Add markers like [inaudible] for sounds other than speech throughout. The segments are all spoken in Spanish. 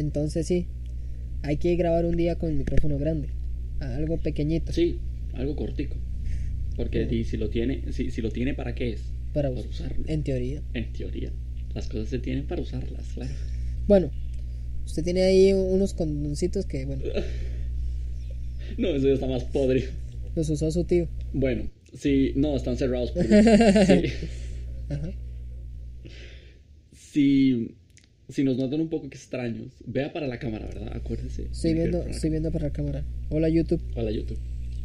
Entonces sí, hay que grabar un día con el micrófono grande. Algo pequeñito. Sí, algo cortico. Porque Sí. si lo tiene, si, si lo tiene, ¿para qué es? Para, Para usarlo. En teoría. En teoría. Las cosas se tienen para usarlas, claro. Bueno, usted tiene ahí unos condoncitos que, bueno, [laughs] No, eso ya está más podrido. los usó su tío. Bueno, sí, no, están cerrados. Por... [laughs] sí. Ajá. Si, si nos notan un poco extraños, vea para la cámara, ¿verdad? Acuérdese. Estoy viendo, estoy viendo para la cámara. Hola YouTube. Hola YouTube.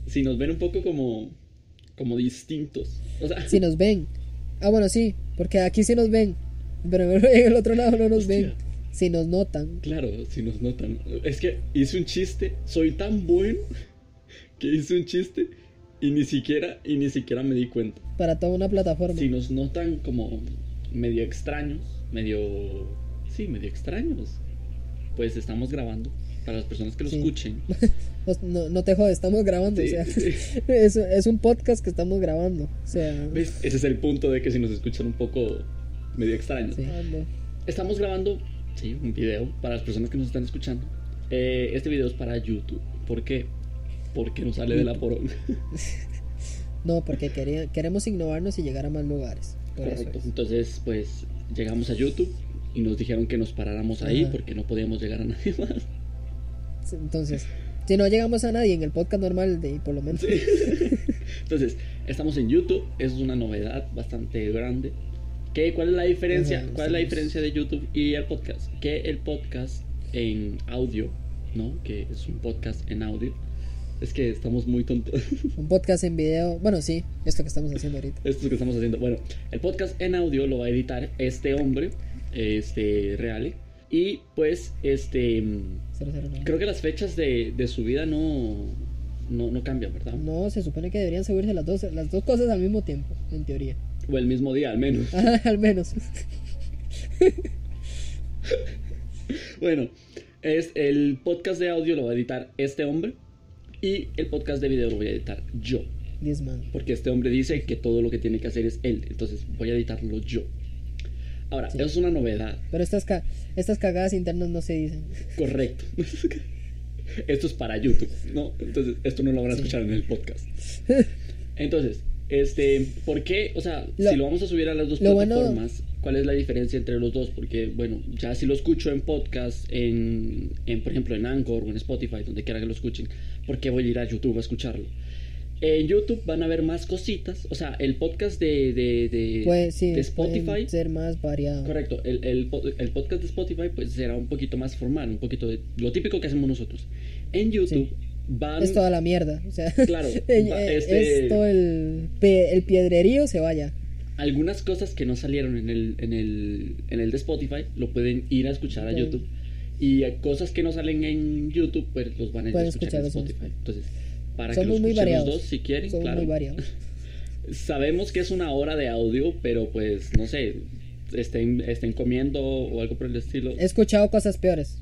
Si nos ven un poco como como distintos. O sea, Si nos ven. Ah, bueno, sí, porque aquí sí nos ven. Pero [laughs] en el otro lado no nos ven. Si nos notan. claro, si nos notan. Es que hice un chiste, soy tan bueno [laughs] que hice un chiste y ni siquiera y ni siquiera me di cuenta. Para toda una plataforma. Si nos notan como medio extraños, medio sí, medio extraños, pues estamos grabando para las personas que lo Sí. escuchen. [laughs] No, no te jodes, estamos grabando. Sí, o sea, sí. [laughs] es, es un podcast que estamos grabando. O sea, ¿Ves? Ese es el punto de que si nos escuchan un poco medio extraños. Estamos grabando, sí, un video para las personas que nos están escuchando. Eh, este video es para YouTube. ¿Por qué? Porque nos sale de la poronga. [laughs] No, porque quería- queremos innovarnos y llegar a más lugares. Por eso Correcto. es. Entonces, pues llegamos a YouTube y nos dijeron que nos paráramos ahí Ajá. porque no podíamos llegar a nadie [laughs] más. Entonces, si no llegamos a nadie en el podcast normal, de por lo menos. [laughs] Entonces, estamos en YouTube, eso es una novedad bastante grande. ¿Qué, ¿Cuál es la diferencia? Ajá, ¿Cuál es la diferencia de YouTube y el podcast? Que el podcast en audio, ¿no? Que es un podcast en audio. Es que estamos muy tontos. [laughs] Un podcast en video. Bueno, sí, esto que estamos haciendo ahorita. Esto es lo que estamos haciendo. Bueno, el podcast en audio lo va a editar este hombre, este Reale. Y pues, este. mm, 009. Creo que las fechas de, de su vida no, no, no cambian, ¿verdad? No, se supone que deberían subirse las dos, las dos cosas al mismo tiempo, en teoría. O el mismo día, al menos. [laughs] Al menos. [laughs] Bueno, es el podcast de audio lo va a editar este hombre. Y el podcast de video lo voy a editar yo. Diez man. Porque este hombre dice que todo lo que tiene que hacer es él. Entonces voy a editarlo yo. Ahora, Sí. eso es una novedad. Pero estas, ca- estas cagadas internas no se dicen. Correcto. [laughs] esto es para YouTube, ¿no? Entonces, esto no lo van a Sí. escuchar en el podcast. [laughs] Entonces, este, ¿por qué? O sea, Lo- si lo vamos a subir a las dos bueno- plataformas, ¿cuál es la diferencia entre los dos? Porque, bueno, ya si lo escucho en podcast, en, en, por ejemplo, en Anchor o en Spotify, donde quiera que lo escuchen, ¿por qué voy a ir a YouTube a escucharlo? En YouTube van a ver más cositas, o sea, el podcast de, de, de, Pues sí, de Spotify ser más variado. Correcto, el, el, el podcast de Spotify pues será un poquito más formal, un poquito de lo típico que hacemos nosotros. En YouTube van... Es toda la mierda. O sea, Claro, [laughs] eh, eh, este- es todo el, el piedrerío se vaya. Algunas cosas que no salieron en el, en, el, en el de Spotify lo pueden ir a escuchar a YouTube. Y eh, cosas que no salen en YouTube pues los van a ir a escuchar en escucharlos en Spotify. Entonces, para Somos que escuchen los dos si quieren, Somos claro. muy variados. [laughs] Sabemos que es una hora de audio, pero pues no sé, estén, estén comiendo o algo por el estilo. He escuchado cosas peores.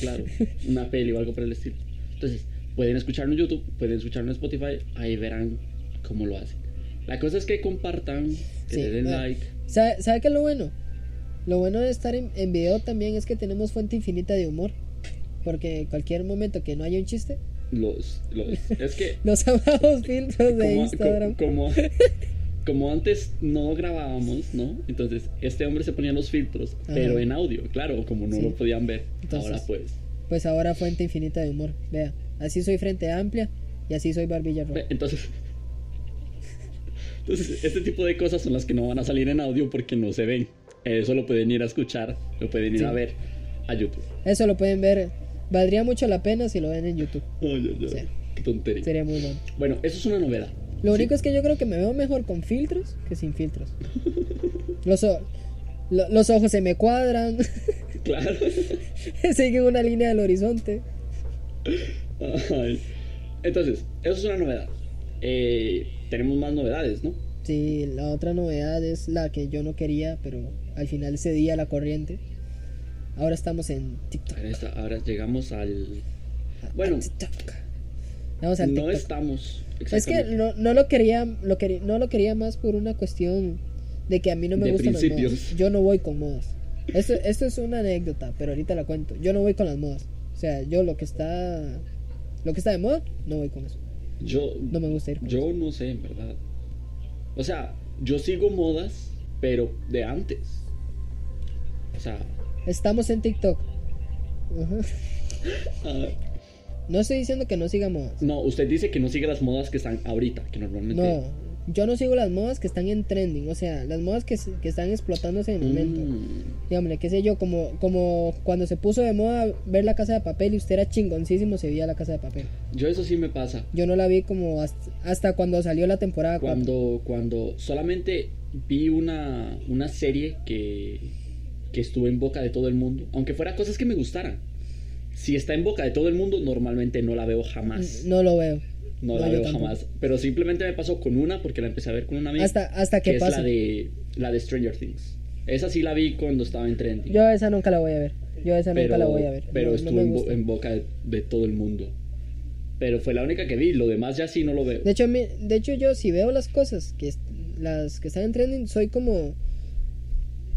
Claro, [laughs] una peli o algo por el estilo. Entonces, pueden escucharlo en YouTube, pueden escucharlo en Spotify, ahí verán cómo lo hacen. La cosa es que compartan, que Sí, le den no. like. ¿Sabe, ¿Sabe qué es lo bueno? Lo bueno de estar en, en video también es que tenemos fuente infinita de humor. Porque cualquier momento que no haya un chiste, Los, los, es que [laughs] los amados filtros de como, Instagram. co- como, [laughs] como antes no grabábamos, ¿no? Entonces, este hombre se ponía los filtros, Ajá. pero en audio, claro, como no Sí. lo podían ver. Entonces- ahora pues. Pues ahora fuente infinita de humor. Vea, así soy frente amplia y así soy barbilla roja. Entonces, entonces, este tipo de cosas son las que no van a salir en audio porque no se ven. Eso lo pueden ir a escuchar, lo pueden ir Sí. a ver a YouTube. Eso lo pueden ver. Valdría mucho la pena si lo ven en YouTube. Ay, ay. Qué tontería. Sería muy bueno. Bueno, eso es una novedad. Lo Sí. único es que yo creo que me veo mejor con filtros que sin filtros. [laughs] Los, o- lo- los ojos se me cuadran, [laughs] Claro. [laughs] siguen una línea del horizonte. Ay. Entonces, eso es una novedad. Eh, tenemos más novedades, ¿no? Sí, la otra novedad es la que yo no quería, pero al final cedí a la corriente. Ahora estamos en TikTok. Ahora, está- ahora llegamos al. Bueno, TikTok. Vamos al no TikTok. estamos. Es que no, no lo quería, lo quería, no lo quería más por una cuestión de que a mí no me De gustan principios. los modos. Yo no voy con modos. Esto, esto es una anécdota, pero ahorita la cuento. Yo no voy con las modas. O sea, yo lo que está. Lo que está de moda, no voy con eso. Yo, No me gusta ir con yo no sé, en verdad. O sea, yo sigo modas, pero de antes. O sea, Estamos en TikTok. Ajá. ah, No estoy diciendo que no siga modas. no, usted dice que no sigue las modas que están ahorita, que normalmente. No, yo no sigo las modas que están en trending. O sea, las modas que, que están explotándose en el momento. Mm, Dígame, qué sé yo, como, como cuando se puso de moda ver la casa de papel y usted era chingoncísimo, se veía la casa de papel. yo eso sí me pasa. Yo no la vi como hasta, hasta cuando salió la temporada 4. Cuando, cuando solamente vi una, una serie que, que estuvo en boca de todo el mundo, aunque fuera cosas que me gustaran. Si está en boca de todo el mundo, normalmente no la veo jamás. No lo veo. No, no, la veo tampoco. jamás. Pero simplemente me pasó con una porque la empecé a ver con una amiga. Hasta, hasta que que es pase. la de, la de Stranger Things. Esa sí la vi cuando estaba en trending. Yo esa nunca la voy a ver. Yo esa pero nunca la voy a ver. pero No- estuvo en, bo- gusta. en boca de, de todo el mundo. Pero fue la única que vi. Lo demás ya sí no lo veo. De hecho, de hecho, yo si veo las cosas que las que están en trending, soy como...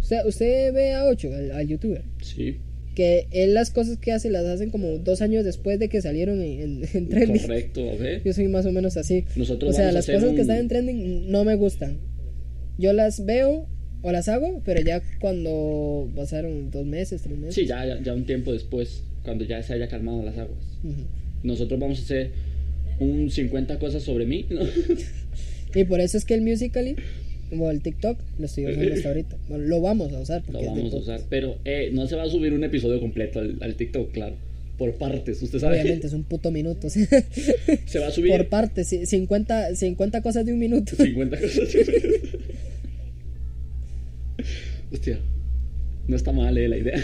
O sea, usted ve a 8, al, al youtuber, Sí, que él las cosas que hace las hacen como dos años después de que salieron en, en- en trending. correcto. A ver. [laughs] Yo soy más o menos así. Nosotros o sea, las cosas un- que están en trending no me gustan. Yo las veo o las hago, pero ya cuando pasaron dos meses, tres meses. Sí, ya, ya, ya un tiempo después, cuando ya se haya calmado las aguas. Nosotros vamos a hacer un 50 cosas sobre mí. ¿no? [laughs] Y por eso es que el Musical.ly o el TikTok lo estoy usando hasta ahorita. Bueno, lo vamos a usar Lo de vamos a usar. Pero eh, no se va a subir un episodio completo al, al TikTok, claro. Por partes, usted sabe. Obviamente es un puto minuto. [laughs] Se va a subir por partes, sí, 50, 50 cosas de un minuto. 50 cosas. Hostia. No está mal eh, la idea.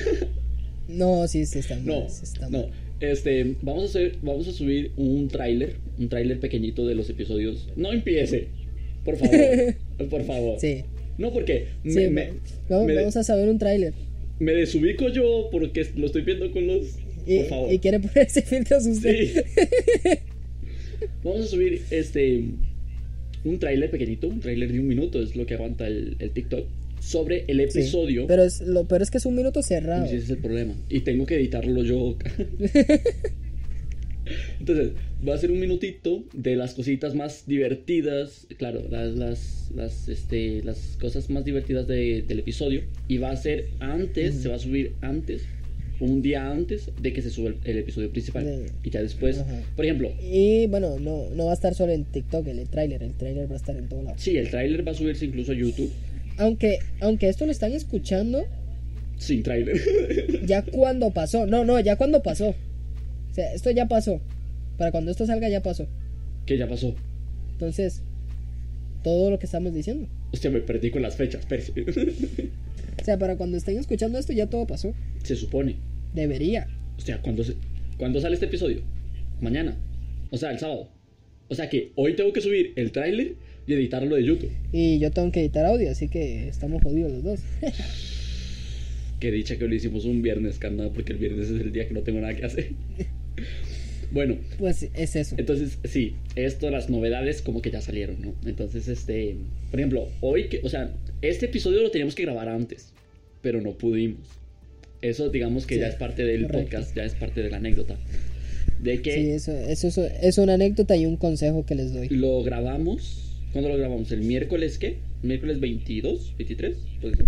No, sí, sí está mal. No, sí está no. Este, vamos a hacer, vamos a subir un tráiler, un tráiler pequeñito de los episodios. No empiece, por favor, [laughs] por favor. Sí. No porque me, Sí, me, vamos, me- vamos a saber un tráiler. me desubico yo porque lo estoy viendo con los. Y, por favor. y quiere ponerse filtros usted. Sí. [laughs] [laughs] Vamos a subir este un tráiler pequeñito, un tráiler de un minuto, es lo que aguanta el, el TikTok, sobre el Sí, episodio. Pero es, lo peor es que es un minuto cerrado. Ese es el problema. Y tengo que editarlo yo. Entonces, va a ser un minutito de las cositas más divertidas, claro, las, las, las, este, las cosas más divertidas de- del episodio. Y va a ser antes, se va a subir antes, un día antes de que se suba el, el episodio principal. De- Y ya después, Ajá. por ejemplo, Y bueno, no, no va a estar solo en TikTok el tráiler, el tráiler va a estar en todo lado. sí, el tráiler va a subirse incluso a YouTube Aunque, aunque esto lo están escuchando sin tráiler. ya cuando pasó. No, no, ya cuando pasó. O sea, esto ya pasó. Para cuando esto salga ya pasó. que ya pasó. Entonces, todo lo que estamos diciendo. Hostia, me perdí con las fechas. espérese. O sea, para cuando estén escuchando esto ya todo pasó. se supone. Debería. Hostia, ¿cuándo, se- ¿cuándo sale este episodio? Mañana. O sea, el sábado. O sea que hoy tengo que subir el tráiler y editarlo de YouTube. Y yo tengo que editar audio, así que estamos jodidos los dos. Qué dicha que lo hicimos un viernes, carnal, porque el viernes es el día que no tengo nada que hacer. [laughs] bueno, Pues es eso. entonces sí, esto, las novedades como que ya salieron, ¿no? Entonces, este, por ejemplo, hoy que, o sea, este episodio lo teníamos que grabar antes, pero no pudimos. Eso digamos que Sí, ya es parte del correcto. podcast, ya es parte de la anécdota. De que Sí, eso, eso, eso es una anécdota y un consejo que les doy. Lo grabamos. ¿Cuándo lo grabamos? ¿El miércoles qué? ¿Miércoles 22? ¿23? ¿Puede ser?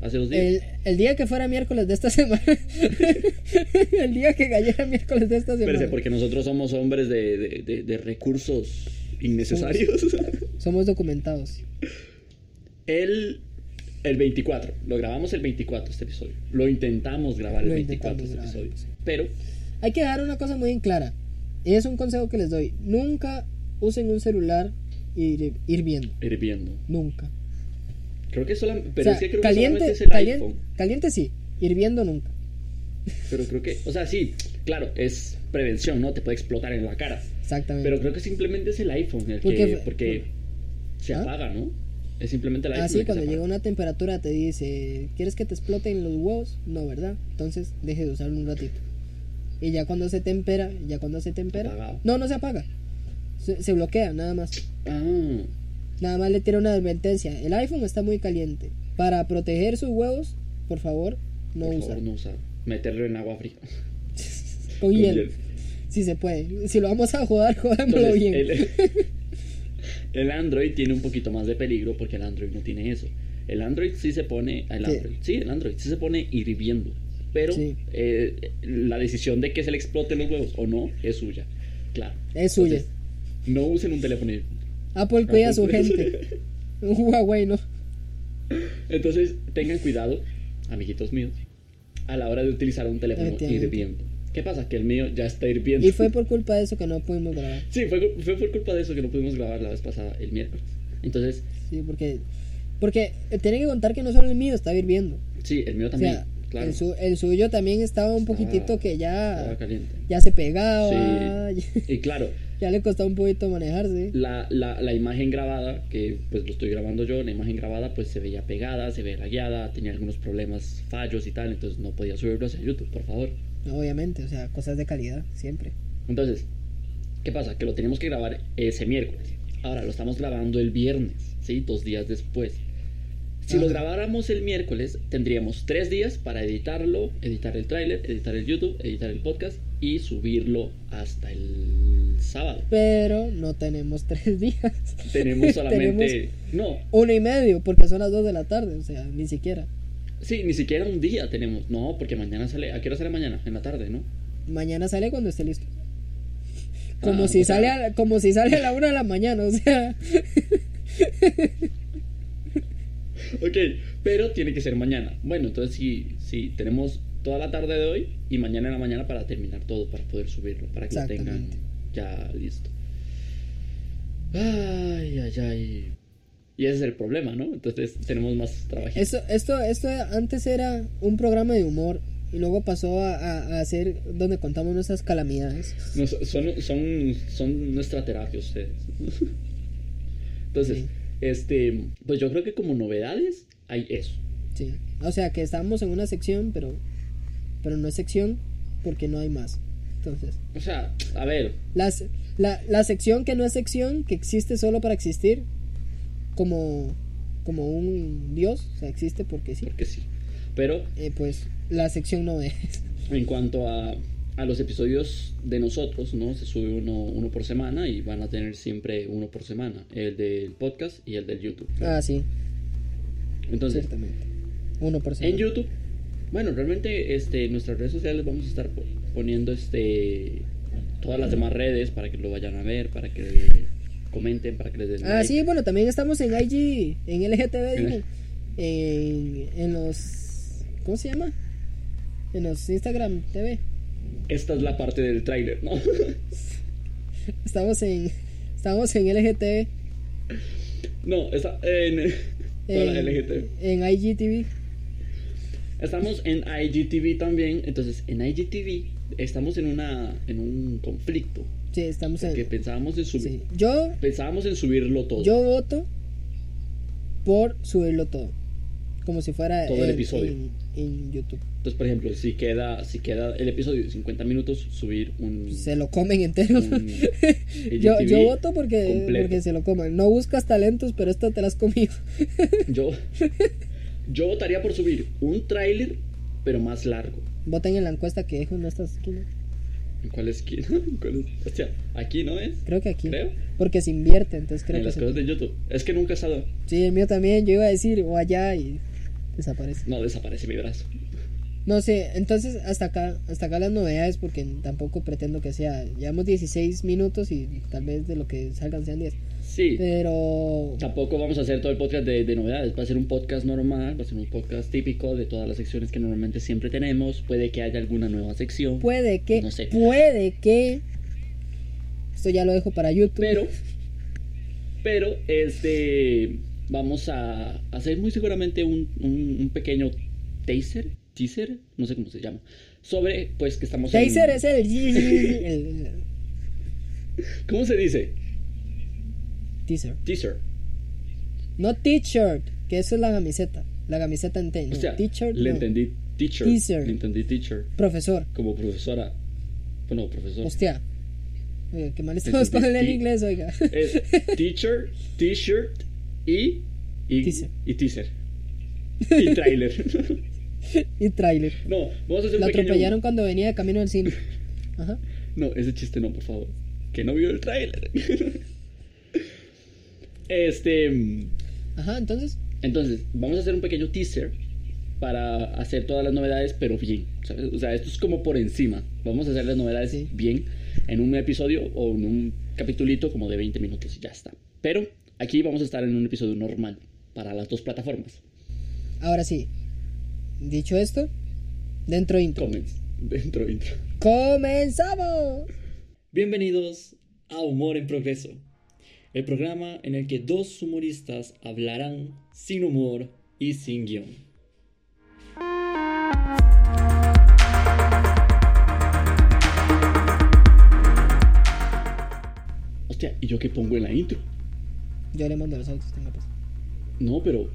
Hace dos días. El, el día que fuera miércoles de esta [laughs] semana. el día que cayera miércoles de esta semana. Espérese, porque nosotros somos hombres de, de- de- de recursos innecesarios. Somos documentados. el, el 24. Lo grabamos el 24 este episodio. Lo intentamos grabar el Lo 24 este grabar, episodio. sí. Pero, Hay que dejar una cosa muy en clara. Y es un consejo que les doy. Nunca usen un celular ir, ir viendo. ir viendo. Nunca. Creo que solamente. Pero o sea, es que creo caliente, que solamente es el caliente, iPhone. caliente sí. Hirviendo nunca. Pero creo que. O sea, sí, claro, es prevención, ¿no? Te puede explotar en la cara. Exactamente. Pero creo que simplemente es el iPhone el Porque- que. Porque se ¿Ah? apaga, ¿no? Es simplemente el iPhone. Ah, sí, el que cuando se llega una temperatura te dice, ¿quieres que te exploten los huevos? No, ¿verdad? Entonces deje de usarlo un ratito. Y ya cuando se tempera, ya cuando se tempera... Apagado. No, no se apaga. Se, se bloquea, nada más. Ah, Nada más le tira una advertencia. El iPhone está muy caliente. Para proteger sus huevos, por favor, no por usar. favor, no usar. Meterlo en agua fría. Con [laughs] Con hielo. hielo. Si se puede. Si lo vamos a [laughs] jugámoslo Entonces, bien. el, [laughs] el Android tiene un poquito más de peligro porque el Android no tiene eso. El Android sí se pone. El ¿Qué? Android, sí, el Android sí se pone hirviendo. Pero Sí. eh, la decisión de que se le exploten los huevos o no es suya. Claro. Es suya. Entonces, no usen un teléfono. hir- Apple cuida a su gente. [laughs] Huawei, ¿no? Entonces, tengan cuidado, amiguitos míos, a la hora de utilizar un teléfono hirviendo. ¿Qué pasa? Que el mío ya está hirviendo. Y fue por culpa de eso que no pudimos grabar. Sí, fue, fue por culpa de eso que no pudimos grabar la vez pasada, el miércoles. Entonces, Sí, porque. Porque tiene que contar que no solo el mío está hirviendo. sí, el mío O también, sea, claro. el, su- el suyo también estaba un Estaba- poquitito que Estaba ya. caliente. Ya se pegaba. [laughs] Y claro, Ya le costaba un poquito manejarse. la, la, la imagen grabada, que pues lo estoy grabando yo, la imagen grabada pues se veía pegada, se veía lagueada, tenía algunos problemas, fallos y tal, entonces no podía subirlo hacia YouTube, por favor. Obviamente, o sea, cosas de calidad, siempre. Entonces, ¿qué pasa? Que lo teníamos que grabar ese miércoles. Ahora lo estamos grabando el viernes, ¿sí? Dos días después. Si lo grabáramos el miércoles, tendríamos tres días para editarlo, editar el tráiler, editar el YouTube, editar el podcast y subirlo hasta el sábado. Pero no tenemos [laughs] tres días. Tenemos [laughs] solamente... Tenemos No, uno y medio, porque son las dos de la tarde, o sea, ni siquiera. sí, ni siquiera un día tenemos. No, porque mañana sale... ¿A qué hora sale mañana? En la tarde, ¿no? Mañana sale cuando esté listo. Como Ah, si o sea- sale a, como si sale a la una de la mañana, o sea. [laughs] Ok, pero tiene que ser mañana. Bueno, entonces sí, sí, tenemos toda la tarde de hoy y mañana en la mañana para terminar todo, para poder subirlo, para que lo tengan ya listo. Ay, ay, ay. Y ese es el problema, ¿no? Entonces tenemos más trabajo. Esto, esto, esto antes era un programa de humor y luego pasó a, a, a ser donde contamos nuestras calamidades. No, son, son, son nuestra terapia ustedes. [laughs] Entonces, Sí. este, pues yo creo que como novedades hay eso. Sí. O sea que estamos en una sección, pero, pero no es sección porque no hay más. Entonces, O sea, a ver, las, la, la sección que no es sección, que existe solo para existir, como, como un dios, o sea, existe porque sí. porque sí. Pero Eh, pues la sección no es. En cuanto a, a los episodios de nosotros, ¿no? Se sube uno, uno por semana y van a tener siempre uno por semana, el del podcast y el del YouTube. Ah, sí, Entonces, ciertamente. Uno por en semana. YouTube, bueno, realmente este, en nuestras redes sociales vamos a estar po- poniendo este todas las demás redes para que lo vayan a ver, para que comenten, para que les den Ah, like. sí, bueno, también estamos en IG, en LGTB, digo, en, en los... ¿Cómo se llama? En los Instagram TV. Esta es la parte del tráiler, ¿no? [laughs] Estamos en... Estamos en LGTB. no, está en... [laughs] En, LGT. en IGTV. Estamos en IGTV también, entonces en IGTV estamos en una en un conflicto Sí, estamos que en... pensábamos en subir Sí. Yo, pensábamos en subirlo todo. yo voto por subirlo todo. Como si fuera Todo el en- episodio. En, en YouTube. Entonces, por ejemplo, si queda si queda el episodio de 50 minutos, subir un Se lo comen entero. [laughs] yo, yo voto porque, completo. porque se lo coman. No buscas talentos, pero esta te la has comido. Yo [laughs] yo votaría por subir un tráiler pero más largo. Voten en la encuesta que dejo en esta esquina. ¿En cuál esquina? [laughs] ¿En cuál es? Hostia, aquí no es. Creo que aquí. Creo. Porque se invierte, entonces creo en que las se- cosas de YouTube. Es que nunca he estado. Sí, el mío también. Yo iba a decir o allá y desaparece. No, desaparece mi brazo. No sé, entonces hasta acá, hasta acá las novedades porque tampoco pretendo que sea. Llevamos 16 minutos y tal vez de lo que salgan sean 10. Sí. Pero Tampoco vamos a hacer todo el podcast de, de novedades. Va a ser un podcast normal, va a ser un podcast típico de todas las secciones que normalmente siempre tenemos. Puede que haya alguna nueva sección. puede que, No sé. puede que. Esto ya lo dejo para YouTube. Pero, pero, este, vamos a hacer muy seguramente un, un, un pequeño taser, teaser, no sé cómo se llama, sobre, pues, que estamos en- Taser es el, [laughs] el- ¿Cómo se dice? Teaser. Teaser. No t-shirt, que eso es la camiseta. La camiseta en T. O sea, t-shirt. le no. entendí teacher. Teaser. Le entendí teacher. Profesor. Como profesora. Bueno, profesor. Hostia. Oiga, qué mal estamos con el inglés, oiga. Es teacher, t-shirt y, y, Teaser. y teaser. Y trailer. [laughs] y tráiler. No, vamos a hacer un pequeño... atropellaron cuando venía de camino al cine. Ajá. No, ese chiste no, por favor. Que no vio el tráiler. [laughs] este... Ajá, entonces. Entonces, vamos a hacer un pequeño teaser para hacer todas las novedades, pero bien. ¿sabes? O sea, esto es como por encima. Vamos a hacer las novedades Sí. bien en un episodio o en un capitulito como de 20 minutos y ya está. Pero aquí vamos a estar en un episodio normal para las dos plataformas. Ahora sí. Dicho esto, dentro intro. Comments [laughs] dentro intro. ¡Comenzamos! Bienvenidos a Humor en Progreso, el programa en el que dos humoristas hablarán sin humor y sin guion. Hostia, ¿y yo qué pongo en la intro? Yo le mando los autos, tenga pues. No, pero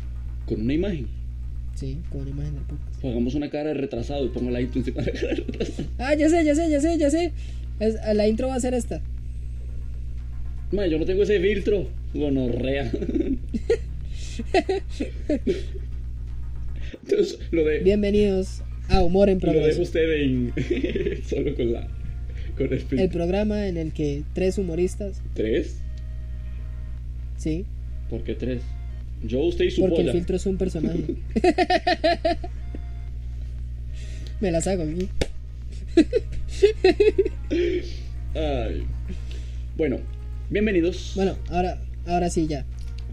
con una imagen. Sí, con una imagen del podcast. Hagamos una cara de retrasado y pongo la intro encima de la cara de retrasado. Ah, ya sé, ya sé, ya sé, ya sé. Es- la intro va a ser esta. Man, yo no tengo ese filtro. Gonorrea. [laughs] Entonces, lo de. Bienvenidos a Humor en Lo dejo Progreso. usted en. [laughs] solo con la. Con el El programa en el que tres humoristas, ¿Tres? sí, ¿Por qué tres? Yo, usted y su porque el filtro es un personaje. [laughs] Me la saco aquí. Ay. Bueno, bienvenidos. Bueno, ahora, ahora sí, ya.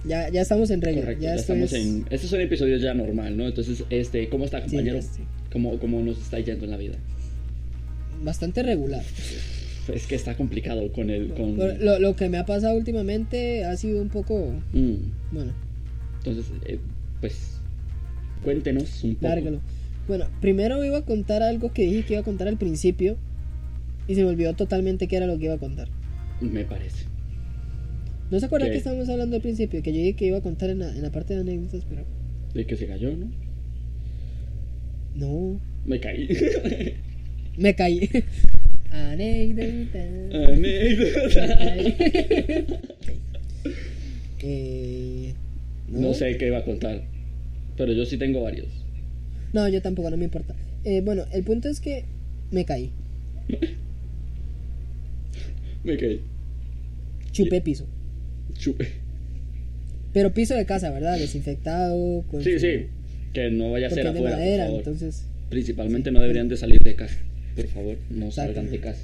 Ya, ya estamos en regla. Correcto, ya ya estamos es- en. Este es un episodio ya normal, ¿no? Entonces, este, ¿cómo está, compañero? sí. ¿Cómo, ¿Cómo nos está yendo en la vida? bastante regular. Es que está complicado con el. Con... Lo, lo que me ha pasado últimamente ha sido un poco, Mm. bueno, Entonces, eh, pues. Cuéntenos un poco. lárgalo. Bueno, primero iba a contar algo que dije que iba a contar al principio y se me olvidó totalmente qué era lo que iba a contar. Me parece. ¿No se acuerdan ¿Qué? que estábamos hablando al principio? Que yo dije que iba a contar en la, en la parte de anécdotas, pero De que se cayó, ¿no? no, Me caí. [laughs] me caí. [laughs] Anécdota. Anécdota. [laughs] Eh, No sé qué va a contar. Pero yo sí tengo varios. No, yo tampoco, no me importa. Eh, bueno, el punto es que me caí. Me caí. Chupé piso. Chupe. Pero piso de casa, ¿verdad? Desinfectado. Con Sí, su- sí. Que no vaya a ser afuera, madera, por favor. entonces. Principalmente no deberían de salir de casa. Por favor, no salgan de casa.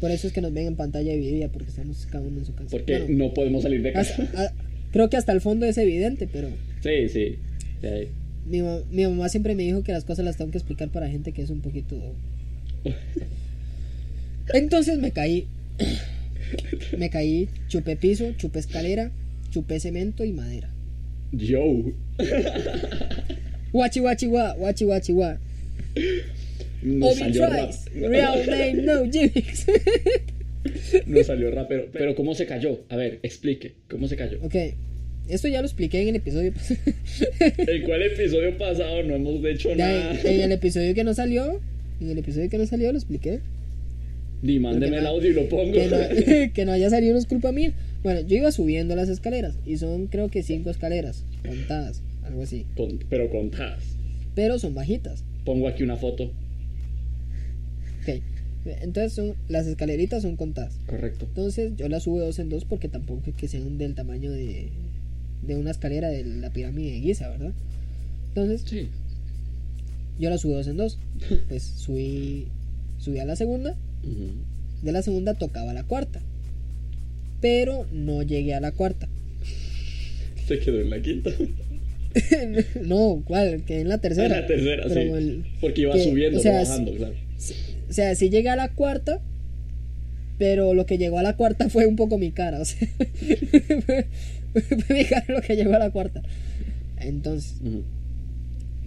Por eso es que nos ven en pantalla dividida, porque estamos cada uno en su casa. Porque Bueno, no podemos salir de casa. hasta- a- creo que hasta el fondo es evidente, pero Sí, sí. Sí. mi, mi mamá siempre me dijo que las cosas las tengo que explicar para gente que es un poquito. [laughs] Entonces me caí. Me caí, chupé piso, chupé escalera, chupé cemento y madera. Yo. Guachi guachi gua, guachi guachi gua. No Obi salió tries, real name no gimmicks. No salió rap, pero, ¿cómo se cayó? A ver, explique. ¿Cómo se cayó? ok, esto ya lo expliqué en el episodio. pasado. [laughs] ¿En cuál episodio pasado no hemos hecho Ya, nada? en el episodio que no salió, en el episodio que no salió lo expliqué. Ni mándeme el audio y lo pongo. Que no, [laughs] que no haya salido no es culpa mía. Bueno, yo iba subiendo las escaleras y son creo que cinco escaleras contadas, algo así. Con- pero contadas. Pero son bajitas. Pongo aquí una foto. Ok, entonces son, las escaleritas son contadas. Correcto. Entonces yo las subo dos en dos porque tampoco es que sean del tamaño de, de una escalera de la pirámide de Giza, ¿verdad? Entonces Sí. yo las subo de dos en dos. Pues subí, subí a la segunda, De la segunda tocaba la cuarta. Pero no llegué a la cuarta. [laughs] Se quedó en la quinta. [laughs] no, ¿cuál? Que en la tercera. En la tercera, sí. el- Porque iba que- subiendo, o sea, bajando, claro. o sea, sí llegué a la cuarta, pero lo que llegó a la cuarta fue un poco mi cara, o sea, fue, [laughs] fue mi cara lo que llegó a la cuarta. Entonces,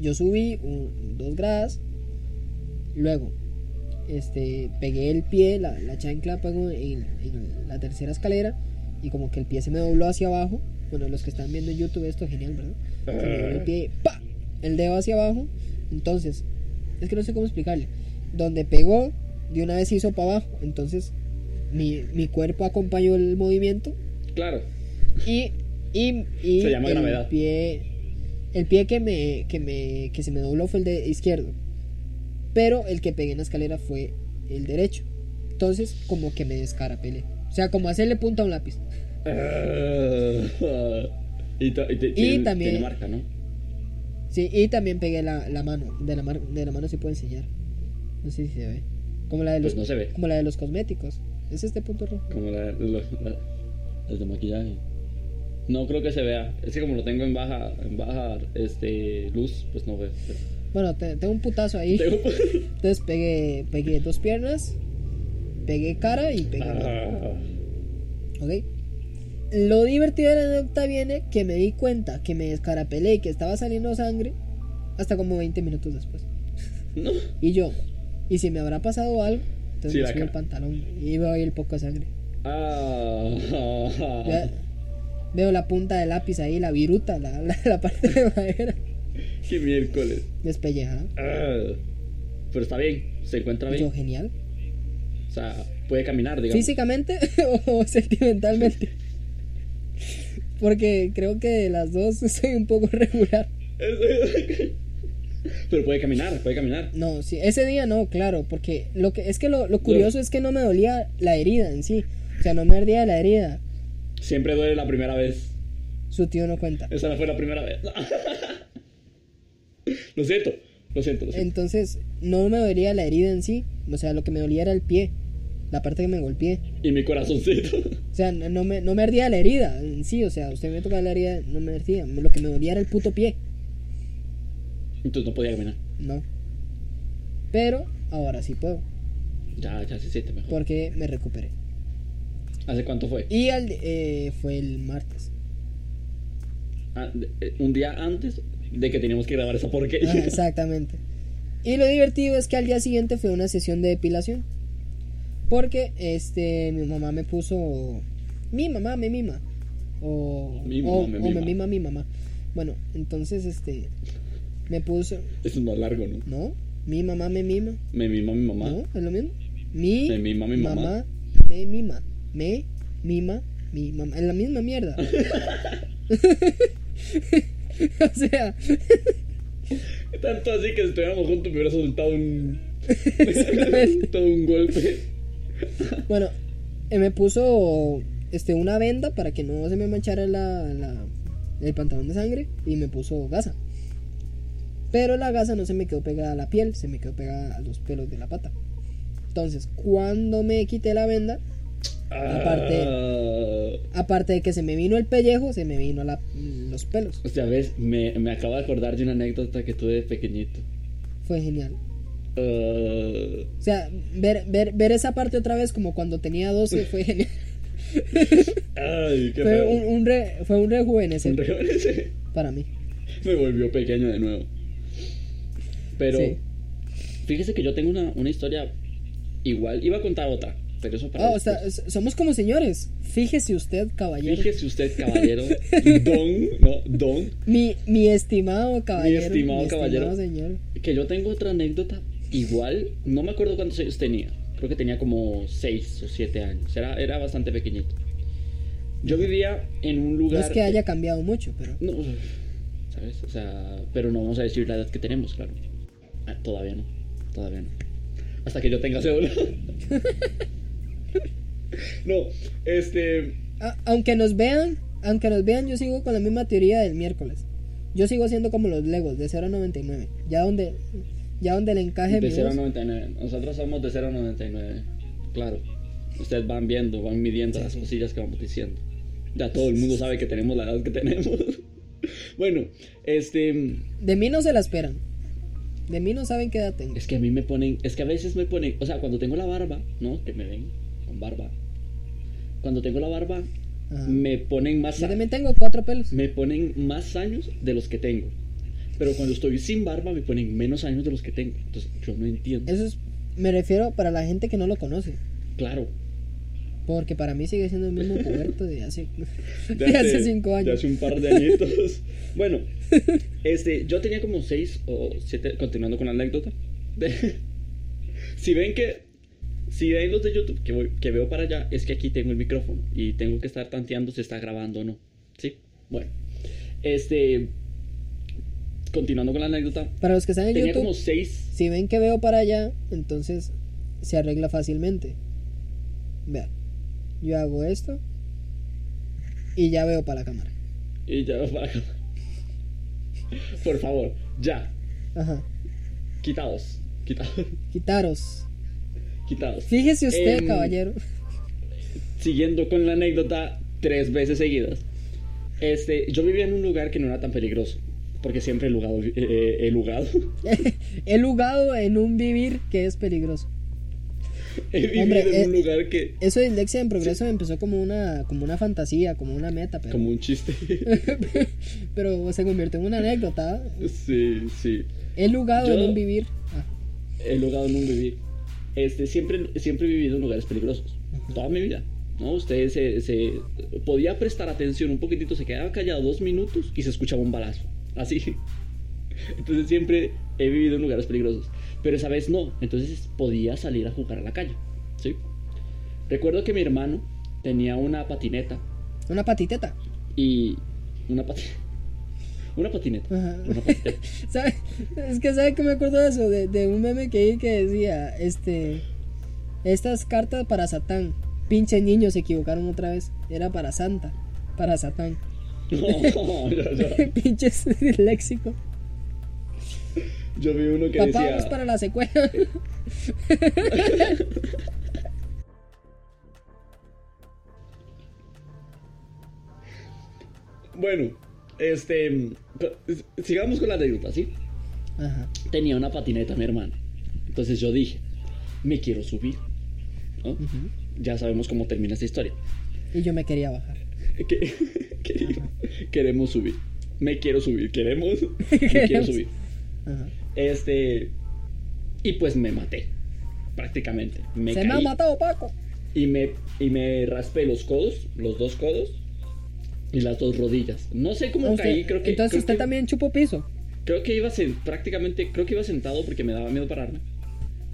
yo subí un- dos gradas, luego, este, pegué el pie, la, la chancla pegó en, en la tercera escalera y como que el pie se me dobló hacia abajo. Bueno, los que están viendo en YouTube esto genial, ¿verdad? Se me dobló el pie, ¡pa! El dedo hacia abajo. Entonces, es que no sé cómo explicarle. Donde pegó, de una vez hizo para abajo. Entonces, mi, mi cuerpo acompañó el movimiento Claro. y, y, y Se llama el gravedad. pie el pie que me, que me, que se me dobló fue el de izquierdo. Pero el que pegué en la escalera fue el derecho. Entonces, como que me descarapelé. O sea, como hacerle punta a un lápiz. [laughs] y, ta- y te- tiene, también- tiene marca, ¿no? Sí, y también pegué la, la mano. De la, mar- de la mano se puede enseñar. No sé si se ve. Como la de los, Pues no se ve. como la de los cosméticos. Es este punto rojo. Como la, lo- la- las de maquillaje. No creo que se vea. Es que como lo tengo en baja, en baja este, luz, pues no veo. Bueno, te- tengo un putazo ahí. Tengo- Entonces pegué, pegué dos piernas, pegué cara y pegué. Ah, ¿Ok? Lo divertido de la anécdota viene que me di cuenta que me descarapelé y que estaba saliendo sangre hasta como 20 minutos después. no. Y yo, ¿y si me habrá pasado algo? Entonces Sí, me subí el pantalón y veo ahí el poco de sangre. Ah. Ya- veo la punta del lápiz ahí, la viruta, la, la, la parte de madera [laughs] Qué miércoles. despellejada. Ah. Pero está bien, se encuentra bien. Yo, genial. O sea, puede caminar, digamos. ¿Físicamente [laughs] o sentimentalmente? [laughs] Porque creo que las dos soy un poco regular. Pero puede caminar, puede caminar. No, sí, ese día no, claro, porque lo que es que lo, lo curioso es que no me dolía la herida en sí. O sea, no me ardía la herida. Siempre duele la primera vez. Su tío no cuenta. Esa no fue la primera vez. Lo siento, lo siento, lo siento. Entonces, no me dolía la herida en sí. O sea, lo que me dolía era el pie. La parte que me golpeé. Y mi corazoncito. [laughs] O sea, no, no me, no me ardía la herida en sí. O sea, usted me tocaba la herida, no me ardía. Lo que me dolía era el puto pie. Entonces no podía caminar. No. Pero ahora sí puedo. Ya, ya se siente mejor. Porque me recuperé. ¿Hace cuánto fue? Y al, eh, fue el martes. Ah, eh, un día antes de que teníamos que grabar esa porquería. Ajá, exactamente. Y lo divertido es que al día siguiente fue una sesión de depilación. Porque este mi mamá me puso. Mi mamá me mima. O, Mi mamá o- me o mima. me mima mi mamá. Bueno, entonces este. Me puso. Eso es más largo, ¿no? ¿No? Mi mamá me mima. Me mima mi mamá. ¿No? ¿Es lo mismo? Mi, Me mima mi mamá. me mima. Me mima mi mamá. Es la misma mierda. [laughs] [laughs] [laughs] o sea. Tanto así que si estuviéramos juntos me hubiera soltado un. [laughs] Todo un golpe. Bueno, eh, me puso este una venda para que no se me manchara la, la- el pantalón de sangre y me puso gasa. Pero la gasa no se me quedó pegada a la piel, se me quedó pegada a los pelos de la pata. Entonces, cuando me quité la venda, Aparte- Ah, aparte de que se me vino el pellejo, se me vino la- los pelos. o sea, ves, me, me acabo de acordar de una anécdota que tuve de pequeñito. Fue genial. Ah, O sea, ver, ver, ver esa parte otra vez como cuando tenía 12 fue [laughs] genial. ay, qué Fue un, un re- fue un rejuvenecer Un rejuvenecer. para mí. Me volvió pequeño de nuevo. Pero Sí. fíjese que yo tengo una, una historia igual. Iba a contar otra, pero eso para Ah, o sea, somos como señores. Fíjese usted, caballero. Fíjese usted, [laughs] caballero, don, no, don, Mi, mi estimado caballero. estimado caballero. señor. que yo tengo otra anécdota igual. No me acuerdo cuántos años tenía. Creo que tenía como 6 o 7 años. Era, era bastante pequeñito. Yo vivía en un No lugar. es que haya cambiado mucho, pero. No, ¿sabes? O sea, pero no vamos a decir la edad que tenemos, claro. Ah, todavía no, todavía no. Hasta que yo tenga cédula. [laughs] no, este. A- aunque nos vean, aunque nos vean, yo sigo con la misma teoría del miércoles. Yo sigo siendo como los Legos, de 0 a 99. Ya donde, ya donde le encaje De 0 a voz. 99. Nosotros somos de 0 a 99. Claro. Ustedes van viendo, van midiendo Sí, las sí. cosillas que vamos diciendo. Ya todo el mundo sabe que tenemos la edad que tenemos. [laughs] bueno, este. De mí no se la esperan. De mí no saben qué edad tengo. Es que a mí me ponen. Es que a veces me ponen. O sea, cuando tengo la barba, ¿no? Que me ven con barba. Cuando tengo la barba, Ajá. me ponen más. Yo también tengo cuatro pelos. Me ponen más años de los que tengo. Pero cuando estoy sin barba, me ponen menos años de los que tengo. Entonces, yo no entiendo. Eso es, me refiero para la gente que no lo conoce. Claro. Porque para mí sigue siendo el mismo [laughs] puberto de hace, [laughs] de de hace cinco de años. hace un par de añitos. [laughs] bueno, este, yo tenía como seis o siete, continuando con la anécdota. de- si ven que, si ven los de YouTube que, voy- que veo para allá, es que aquí tengo el micrófono y tengo que estar tanteando si está grabando o no. ¿Sí? Bueno, este, continuando con la anécdota, Para los que están en tenía YouTube, como seis. si ven que veo para allá, entonces se arregla fácilmente. Vean, yo hago esto y ya veo para la cámara. Y ya para acá. Por favor, ya. Ajá. Quitados. Quitados. Quitaros. Quitados. Fíjese usted, Em, caballero. Siguiendo con la anécdota, tres veces seguidas. Este, yo vivía en un lugar que no era tan peligroso. Porque siempre he lugado. eh, he lugado. [laughs] He lugado en un vivir que es peligroso. [laughs] he vivido Hombre, en eh, un lugar que. Eso de Dislexia en Progreso empezó como una, como una fantasía, como una meta, pero, Como un chiste. [laughs] pero se convirtió en una anécdota. sí, sí. He lugado Yo- en un vivir. Ah, he logrado en un vivir. Este, siempre, siempre he vivido en lugares peligrosos. Toda mi vida. ¿no? Usted se, se podía prestar atención un poquitito, se quedaba callado dos minutos y se escuchaba un balazo. Así. [laughs] Entonces siempre he vivido en lugares peligrosos. Pero esa vez no. Entonces podía salir a jugar a la calle. ¿sí? Recuerdo que mi hermano tenía una patineta una patiteta. y una patineta. [laughs] Una patineta. Una patineta. [laughs] ¿Sabe? Es que sabe que me acuerdo de eso, de, de un meme que vi que decía, este, estas cartas para Satán. Pinche niños se equivocaron otra vez. Era para Santa, para Satán. [laughs] No, yo, yo- [laughs] Pinches léxico. yo vi uno que Papá, decía. vamos para la secuela. Bueno, este. Sigamos con la anécdota, ¿sí? Ajá. Tenía una patineta mi hermano. Entonces yo dije, me quiero subir. ¿no? Ya sabemos cómo termina esta historia. Y yo me quería bajar. [laughs] Que- queremos, queremos subir. Me quiero subir. Queremos. [laughs] Me quiero subir. Ajá. Este. Y pues me maté. Prácticamente. Me Se caí me ha matado Paco. y me, y me raspé los codos, los dos codos y las dos rodillas. No sé cómo Usted- caí, creo que. entonces creo usted que- también chupó piso. Creo que iba sen- prácticamente, creo que iba sentado porque me daba miedo pararme.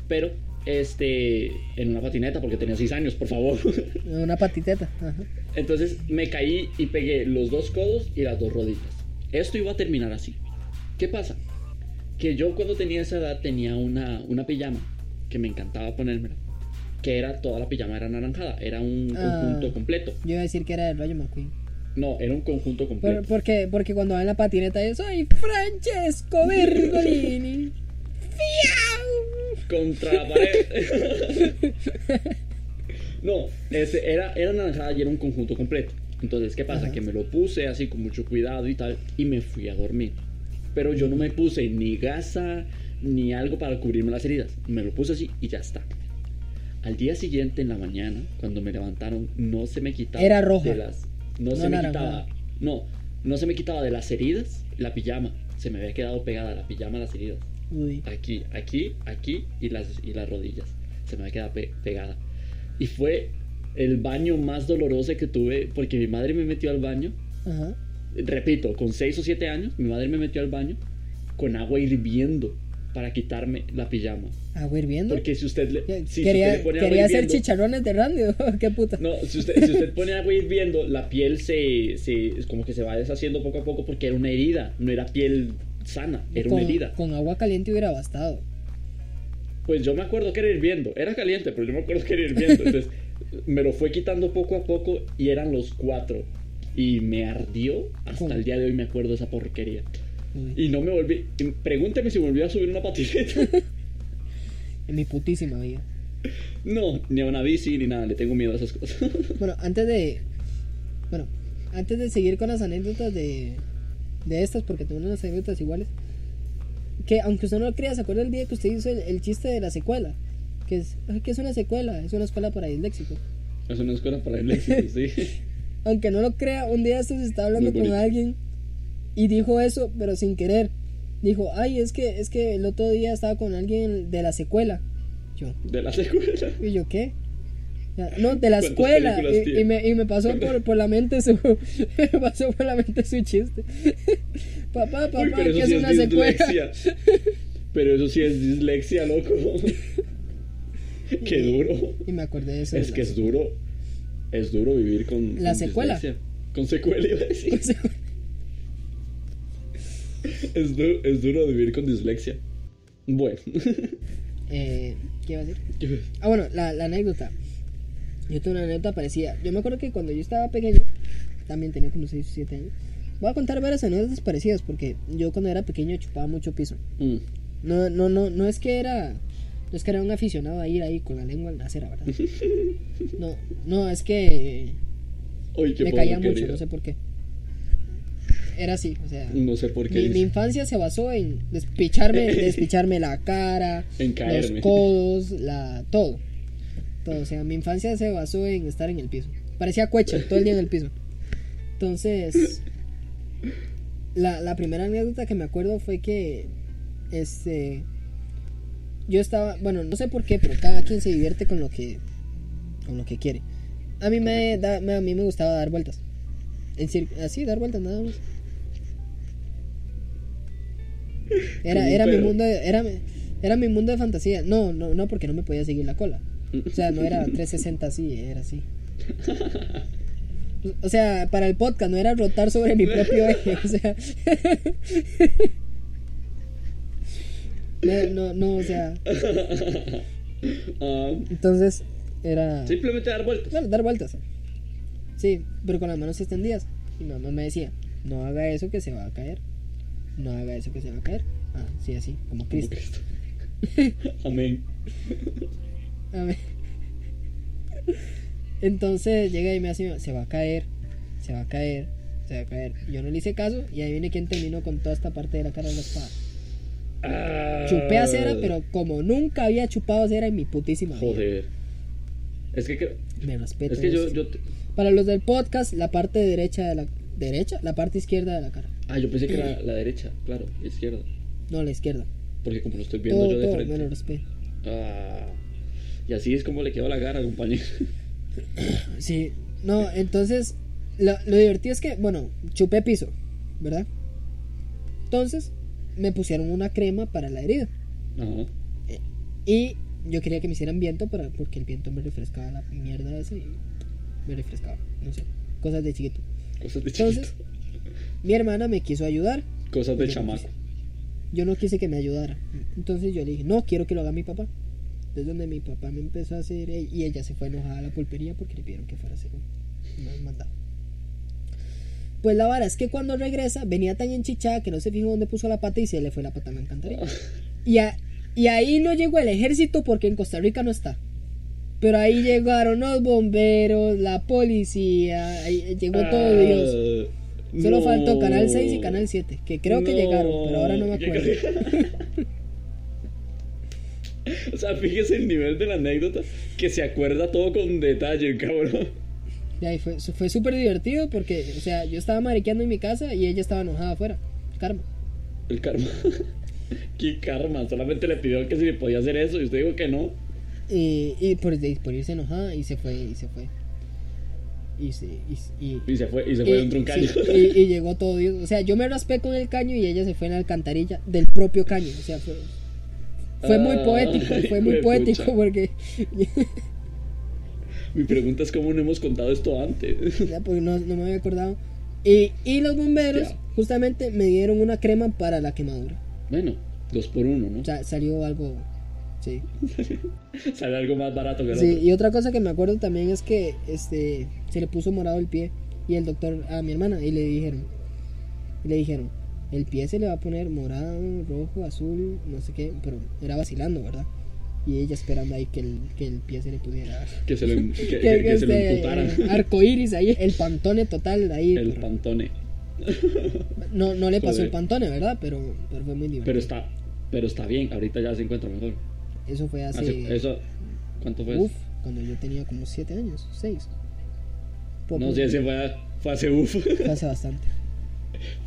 Pero, este, en una patineta porque tenía 6 años, por favor. [laughs] Una patiteta. Ajá. Entonces me caí y pegué los dos codos y las dos rodillas. Esto iba a terminar así. ¿Qué pasa? Que yo cuando tenía esa edad tenía una, una pijama que me encantaba ponérmela. Que era, toda la pijama era anaranjada, era un Ah. conjunto completo. Yo iba a decir que era del Rayo McQueen. No, era un conjunto Por- completo. porque, porque cuando va en la patineta yo soy Francesco Bergolini. [laughs] ¡Fiau! contra la pared. [laughs] no, ese era, era naranjada y era un conjunto completo. Entonces, ¿qué pasa? Ajá. Que me lo puse así con mucho cuidado y tal, y me fui a dormir. Pero yo no me puse ni gasa ni algo para cubrirme las heridas. Me lo puse así y ya está. Al día siguiente, en la mañana, cuando me levantaron, no se me quitaba. Era roja. de las- no, No se me quitaba. No, no se me quitaba de las heridas la pijama. Se me había quedado pegada la pijama a las heridas Uy. aquí, aquí, aquí y las, y las rodillas. Se me queda pe- pegada. Y fue el baño más doloroso que tuve porque mi madre me metió al baño. Ajá. Repito, con 6 o 7 años, mi madre me metió al baño con agua hirviendo para quitarme la pijama. Agua hirviendo. Porque si usted le, ¿Qué- si quería usted le pone agua quería hacer hirviendo- chicharrones de randy. [laughs] ¿Qué puta? No, si usted, si usted pone [laughs] agua hirviendo, la piel se, se como que se va deshaciendo poco a poco porque era una herida, no era piel sana, era con, una herida. con agua caliente hubiera bastado. Pues yo me acuerdo que era hirviendo. Era caliente, pero yo me acuerdo que era hirviendo. Entonces [laughs] me lo fue quitando poco a poco y eran los cuatro. Y me ardió. Hasta ¿Cómo? el día de hoy me acuerdo esa porquería. Y no me volví. Pregúnteme si volví a subir una patineta. [laughs] En mi putísima vida. no, ni a una bici ni nada. Le tengo miedo a esas cosas. [laughs] Bueno, antes de. Bueno, antes de seguir con las anécdotas de. De estas, porque tengo unas anécdotas iguales. Que aunque usted no lo crea, ¿se acuerda el día que usted hizo el, el chiste de la secuela? Que es, que es una secuela, es una escuela para disléxicos. es una escuela para el éxito, sí. [laughs] Aunque no lo crea, un día se estaba hablando con alguien y dijo eso, pero sin querer. Dijo, ay, es que, es que el otro día estaba con alguien de la secuela. Yo, De la secuela. [laughs] ¿y yo qué? No, de la ¿Cuántas escuela. Y, me, y me pasó por, por la mente su. [laughs] me pasó por la mente su chiste. [laughs] papá, papá, Uy, pero que es una es secuela. dislexia. Pero eso sí es dislexia, loco. Qué duro. Y me acordé de eso. Es que es duro. Es duro vivir con. La con secuela. dislexia. Con secuela, iba a decir. secuela. [laughs] Es, du- es duro vivir con dislexia. Bueno. [laughs] Eh, ¿Qué iba a decir? Ah, bueno, la, la anécdota. Yo tuve una anécdota parecida. Yo me acuerdo que cuando yo estaba pequeño, también tenía como 6 o 7 años. Voy a contar varias anécdotas parecidas porque yo cuando era pequeño chupaba mucho piso. Mm. No, no, no, no es que era. No es que era un aficionado a ir ahí con la lengua en la acera, ¿verdad? [laughs] No, no, es que qué me caía mucho, no sé por qué. Era así, o sea. No sé por qué. Mi, infancia se basó en despicharme, [laughs] despicharme la cara, En caerme. los codos, la, todo. Todo, o sea, mi infancia se basó en estar en el piso. Parecía cuecha todo el día en el piso. Entonces, la, la primera anécdota que me acuerdo fue que, este, yo estaba, bueno, no sé por qué, pero cada quien se divierte con lo que, con lo que quiere. A mí me, da, me- a mí me gustaba dar vueltas. En así, dar vueltas nada más. Era, era mi mundo de, era, era mi mundo de fantasía. No, no, no, porque no me podía seguir la cola. O sea, no era [laughs] 360 así, era así. O sea, para el podcast no era rotar sobre mi propio eje, o sea. No, no, no, o sea. Ah, Entonces era. simplemente dar vueltas. Bueno, dar vueltas. Sí, pero con las manos extendidas. Y mi mamá me decía: No haga eso que se va a caer. No haga eso que se va a caer. Ah, sí, así, como Como Cristo. Cristo. [laughs] Amén. A ver. Entonces llega y me hace, se va a caer, se va a caer, se va a caer. Yo no le hice caso y ahí viene quien terminó con toda esta parte de la cara de la espada. Ah, Chupé a cera, pero como nunca había chupado cera en mi putísima vida. Joder. Es que, que- Me respeto. es que yo, es- yo te- Para los del podcast, la parte derecha de la derecha, la parte izquierda de la cara. Ah, yo pensé que era la derecha, claro, izquierda. No, la izquierda. Porque como lo estoy viendo Todo, yo de todo, frente. me lo respeto. Ah, y así es como le quedó la cara, compañero. [laughs] Sí, no, entonces lo, lo divertido es que, bueno, chupé piso, ¿verdad? Entonces me pusieron una crema para la herida Ajá. y yo quería que me hicieran viento para, porque el viento me refrescaba la mierda esa y me refrescaba, no sé, cosas de chiquito. Cosas de Entonces, chiquito. Mi hermana me quiso ayudar, Cosas de no chamaco. yo no quise que me ayudara, entonces yo le dije, no, quiero que lo haga mi papá. Entonces donde mi papá me empezó a hacer eh, y ella se fue enojada a la pulpería porque le pidieron que fuera a hacer un, mandado. Pues la vara es que cuando regresa venía tan enchichada que no se fijó dónde puso la pata y se le fue la pata en la alcantarilla. Y, a- y ahí no llegó el ejército porque en Costa Rica no está. Pero ahí llegaron los bomberos, la policía, ahí llegó todo Dios. Solo no. faltó Canal 6 y Canal 7, que creo que No. llegaron, pero ahora no me acuerdo. [laughs] o sea, fíjese el nivel de la anécdota que se acuerda todo con detalle, cabrón. Y ahí fue, fue súper divertido porque, o sea, yo estaba mariqueando en mi casa y ella estaba enojada afuera. Karma. El karma. [laughs] ¿Qué karma? Solamente le pidió que si le podía hacer eso y usted dijo que no. Y, y por, por irse enojada y se fue, y se fue. Y se, y, y- Y se fue, y se fue dentro de un caño. sí, y, llegó todo Dios. O sea, yo me raspé con el caño y ella se fue en la alcantarilla del propio caño. O sea, fue, fue muy Ay, poético, fue muy poético pucha. porque [laughs] Mi pregunta es cómo no hemos contado esto antes. [laughs] ya, porque no, no me había acordado. Y, y los bomberos Ya. justamente me dieron una crema para la quemadura. Bueno, dos por uno, ¿no? O sea, salió algo... Sí. [laughs] Sale algo más barato que el Sí, otro. y otra cosa que me acuerdo también es que este se le puso morado el pie y el doctor a mi hermana y le dijeron y le dijeron, "El pie se le va a poner morado, rojo, azul, no sé qué", pero era vacilando, ¿verdad? Y ella esperando ahí que el, que el pie se le pudiera [laughs] Que se lo, [laughs] que, se lo este, imputaran. arcoíris ahí, el pantone total ahí. El pero pantone. no, no le pasó Joder. el pantone, ¿verdad? Pero, pero fue muy divertido. Pero está, pero está bien, ahorita ya se encuentra mejor. Eso fue hace. Hace- eso, ¿cuánto fue? uf, cuando yo tenía como 7 años, 6. no sé, ese fue, fue hace uf. Fue hace [laughs] bastante.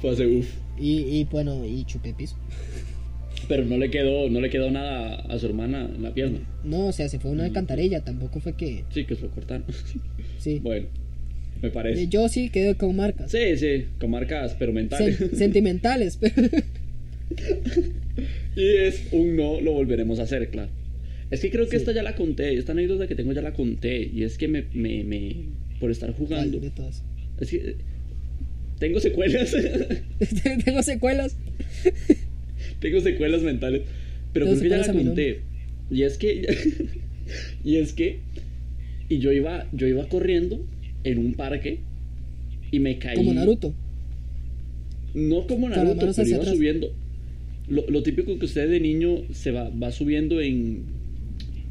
fue hace uf. Y, y bueno, y chupé piso. [laughs] Pero no le quedó, no le quedó nada a su hermana en la pierna. No, o sea, se fue Mm. una alcantarilla, tampoco fue que. Sí, que se lo cortaron. [laughs] Sí. bueno, me parece. Yo sí quedé con marcas. Sí, sí, con marcas, pero mentales. Sen- sentimentales, pero. Y es un no, lo volveremos a hacer, claro. Es que creo que Sí. esta ya la conté, esta anécdota que tengo ya la conté. Y es que me, me, me por estar jugando. Tengo secuelas. [laughs] tengo secuelas. tengo secuelas mentales. Pero creo que ya la conté. Y es que. [laughs] y es que. Y yo iba, yo iba corriendo en un parque y me caí. Como Naruto. No como Naruto, pero iba atrás. subiendo. Lo, lo típico que usted de niño se va, va subiendo en,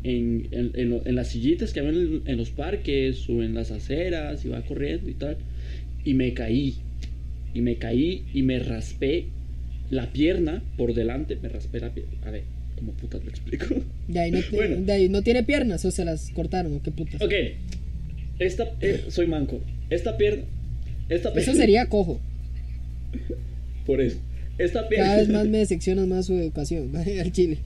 en, en, en las sillitas que ven en, en los parques o en las aceras y va corriendo y tal. Y me caí. Y me caí y me raspé la pierna por delante. Me raspé la pierna. A ver, ¿cómo putas lo explico? De ahí, no, [laughs] te- Bueno. de ahí no tiene piernas o se las cortaron o qué putas. Ok. Esta, eh, soy manco. Esta pierna. Esta pierna. Eso sería cojo. [laughs] Por eso. Cada vez más me decepciona más su educación [laughs] al chile.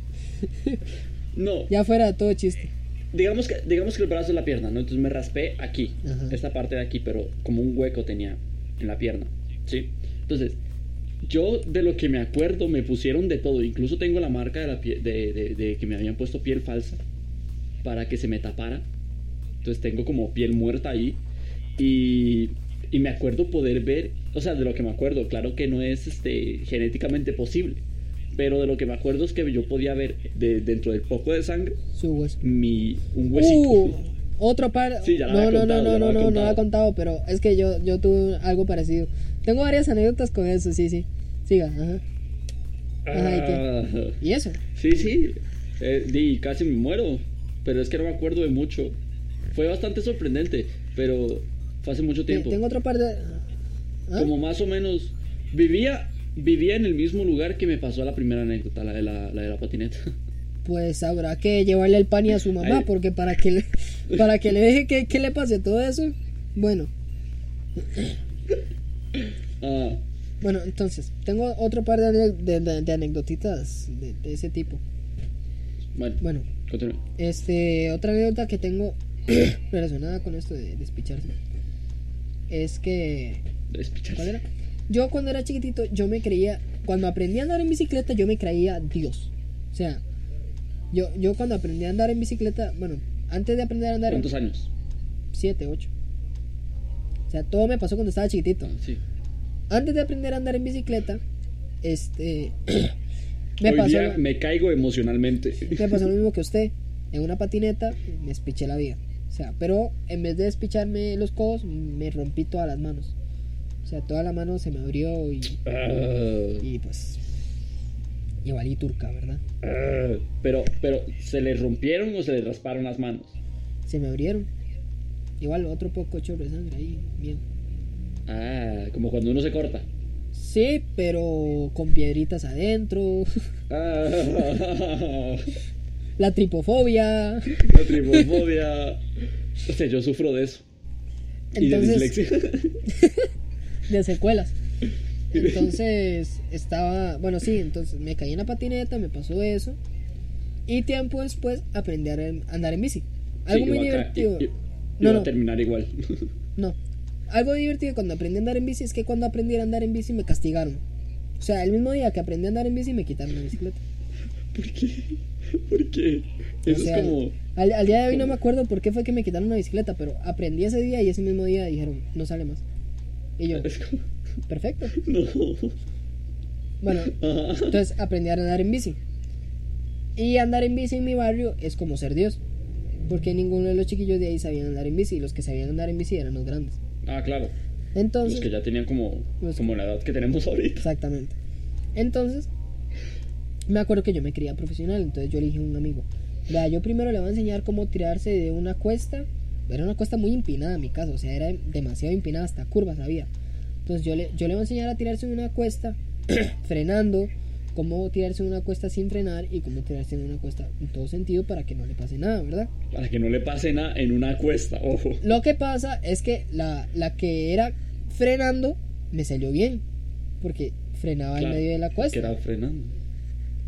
No. Ya fuera de todo chiste. Digamos que, digamos que el brazo es la pierna, ¿no? Entonces me raspé aquí, Ajá. esta parte de aquí, pero como un hueco tenía en la pierna, ¿sí? Entonces, yo de lo que me acuerdo me pusieron de todo, incluso tengo la marca de, la pie- de, de- de que me habían puesto piel falsa para que se me tapara. Entonces tengo como piel muerta ahí y, y me acuerdo poder ver, o sea, de lo que me acuerdo, claro que no es este, genéticamente posible, pero de lo que me acuerdo es que yo podía ver de, dentro del poco de sangre Su hueso. mi un huesito. Uh, otro par. Sí, ya no, había no, contado, no, ya no, no, no, no he contado. pero es que yo, yo tuve algo parecido. Tengo varias anécdotas con eso, sí, sí. Siga, ajá. Ajá, ¿y qué? Ah, ¿Y eso? sí, sí. Eh, casi me muero. Pero es que no me acuerdo de mucho. Fue bastante sorprendente, pero fue hace mucho tiempo. Tengo otro par de. ¿Ah? Como más o menos. Vivía, vivía en el mismo lugar que me pasó la primera anécdota, la de la, la, de la patineta. [laughs] Pues habrá que llevarle el pan y a su mamá, porque para que le, para que le deje que, que le pase todo eso. Bueno, [coughs] Ah, bueno, entonces, tengo otro par de, de, de- de anecdotitas de, de ese tipo. bueno, Bueno, continúe. Este, otra anécdota que tengo [coughs] relacionada con esto de despicharse es que, Yo cuando era chiquitito, yo me creía, cuando aprendí a andar en bicicleta, yo me creía Dios. O sea, yo, yo cuando aprendí a andar en bicicleta, bueno, antes de aprender a andar en ¿Cuántos años? 7, 8. O sea, todo me pasó cuando estaba chiquitito. Sí. Antes de aprender a andar en bicicleta, este, [coughs] me Hoy pasó, día me caigo emocionalmente. me pasó lo [laughs] mismo que usted. En una patineta me despiché la vida. O sea, pero en vez de despicharme los codos, me rompí todas las manos. O sea, toda la mano se me abrió y, y pues. Y valí turca, ¿verdad? pero, pero, ¿se le rompieron o se le rasparon las manos? Se me abrieron. Igual otro poco chorro de sangre ahí, bien. Ah, como cuando uno se corta. Sí, pero con piedritas adentro. Ah, La tripofobia. la tripofobia. O sea, yo sufro de eso. y de dislexia. [laughs] de secuelas. [laughs] Entonces estaba, bueno, sí, entonces me caí en la patineta, me pasó eso. Y tiempo después aprendí a andar en bici. Algo Sí, muy divertido. No, no. a terminar igual. [laughs] No. Algo divertido cuando aprendí a andar en bici es que cuando aprendí a andar en bici me castigaron. O sea, el mismo día que aprendí a andar en bici me quitaron la bicicleta. [laughs] ¿Por qué? ¿Por qué? O Eso sea, es como. Al, al día de hoy no me acuerdo por qué fue que me quitaron la bicicleta, pero aprendí ese día y ese mismo día dijeron, no sale más. Y yo, Es como. perfecto. [laughs] No. Bueno, Ajá. Entonces aprendí a andar en bici. Y andar en bici en mi barrio es como ser Dios. Porque ninguno de los chiquillos de ahí sabían andar en bici. Y los que sabían andar en bici eran los grandes. Ah, claro. Entonces, Los que ya tenían como, Los- como la edad que tenemos ahorita. exactamente. Entonces, me acuerdo que yo me creía profesional. Entonces yo le dije a un amigo: Vea, yo primero le voy a enseñar cómo tirarse de una cuesta. Era una cuesta muy empinada en mi caso. O sea, era demasiado empinada, hasta curvas había. Entonces yo le, yo le voy a enseñar a tirarse en una cuesta [clears throat] frenando, cómo tirarse en una cuesta sin frenar y cómo tirarse en una cuesta en todo sentido para que no le pase nada, ¿verdad? Para que no le pase nada en una cuesta, ojo. Lo que pasa es que la, la que era frenando me salió bien, porque frenaba Claro, en medio de la Que cuesta. era frenando.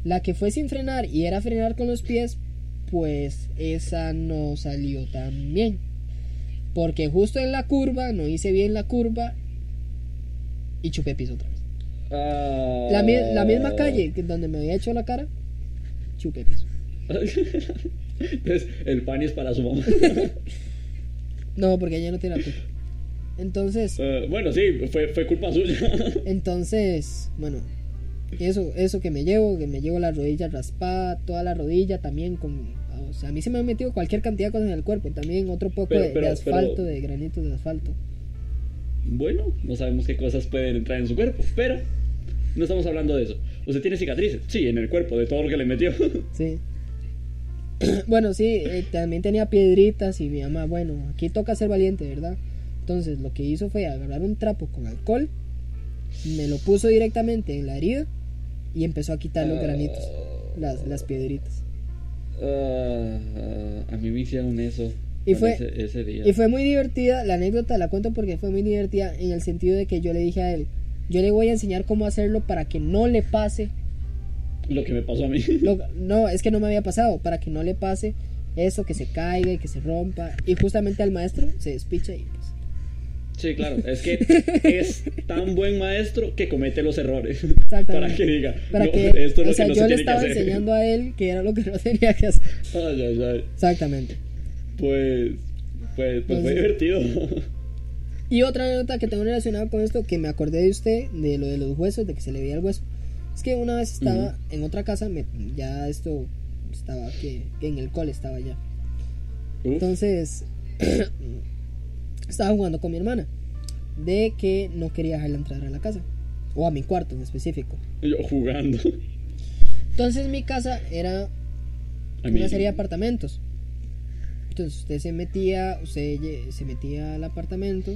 La que fue sin frenar y era frenar con los pies, pues esa no salió tan bien. Porque justo en la curva, no hice bien la curva y chupé piso otra vez. Ah. La, mi- la misma calle que donde me había hecho la cara, chupé piso. [laughs] Entonces, el pan es para su mamá. [laughs] No, porque ella no tiene la culpa. Entonces, Eh, bueno, sí, fue, fue culpa suya. [laughs] entonces, bueno, eso, eso que me llevo, que me llevo la rodilla raspada, toda la rodilla también con, o sea, a mí se me han metido cualquier cantidad de cosas en el cuerpo, también otro poco Pero- de, de pero- asfalto, pero- de granitos de asfalto. bueno, no sabemos qué cosas pueden entrar en su cuerpo, pero no estamos hablando de eso. ¿Usted tiene cicatrices? Sí, en el cuerpo, de todo lo que le metió. [laughs] Sí. [clears throat] bueno, sí, eh, también tenía piedritas y mi mamá, bueno, aquí toca ser valiente, ¿verdad? Entonces lo que hizo fue agarrar un trapo con alcohol, me lo puso directamente en la herida y empezó a quitar los granitos, las, las piedritas. Ah, a mí me hicieron eso. Y fue- ese, ese día. Y fue muy divertida, la anécdota la cuento porque fue muy divertida en el sentido de que yo le dije a él, yo le voy a enseñar cómo hacerlo para que no le pase Lo que me pasó a mí. [laughs] Lo- no, es que no me había pasado, para que no le pase eso, que se caiga y que se rompa. Y justamente al maestro se despicha y pues. Sí, claro, es que [laughs] es tan buen maestro que comete los errores. Exactamente. Para que diga, Para no, que, esto es o sea, que no yo se le que estaba hacer. enseñando a él que era lo que no [laughs] tenía que hacer. Ay, ay, ay. Exactamente. Pues, pues, pues fue Entonces- divertido. [laughs] Y otra anécdota que tengo relacionada con esto, que me acordé de usted, de lo de los huesos, de que se le veía el hueso. Es que una vez estaba Ujú. en otra casa, me- ya esto estaba que, que en el cole estaba ya. Entonces, [clears throat] estaba jugando con mi hermana. De que no quería dejarla entrar a la casa. O a mi cuarto en específico. yo jugando. Entonces mi casa era A una serie de apartamentos. Entonces usted se metía, usted se metía al apartamento.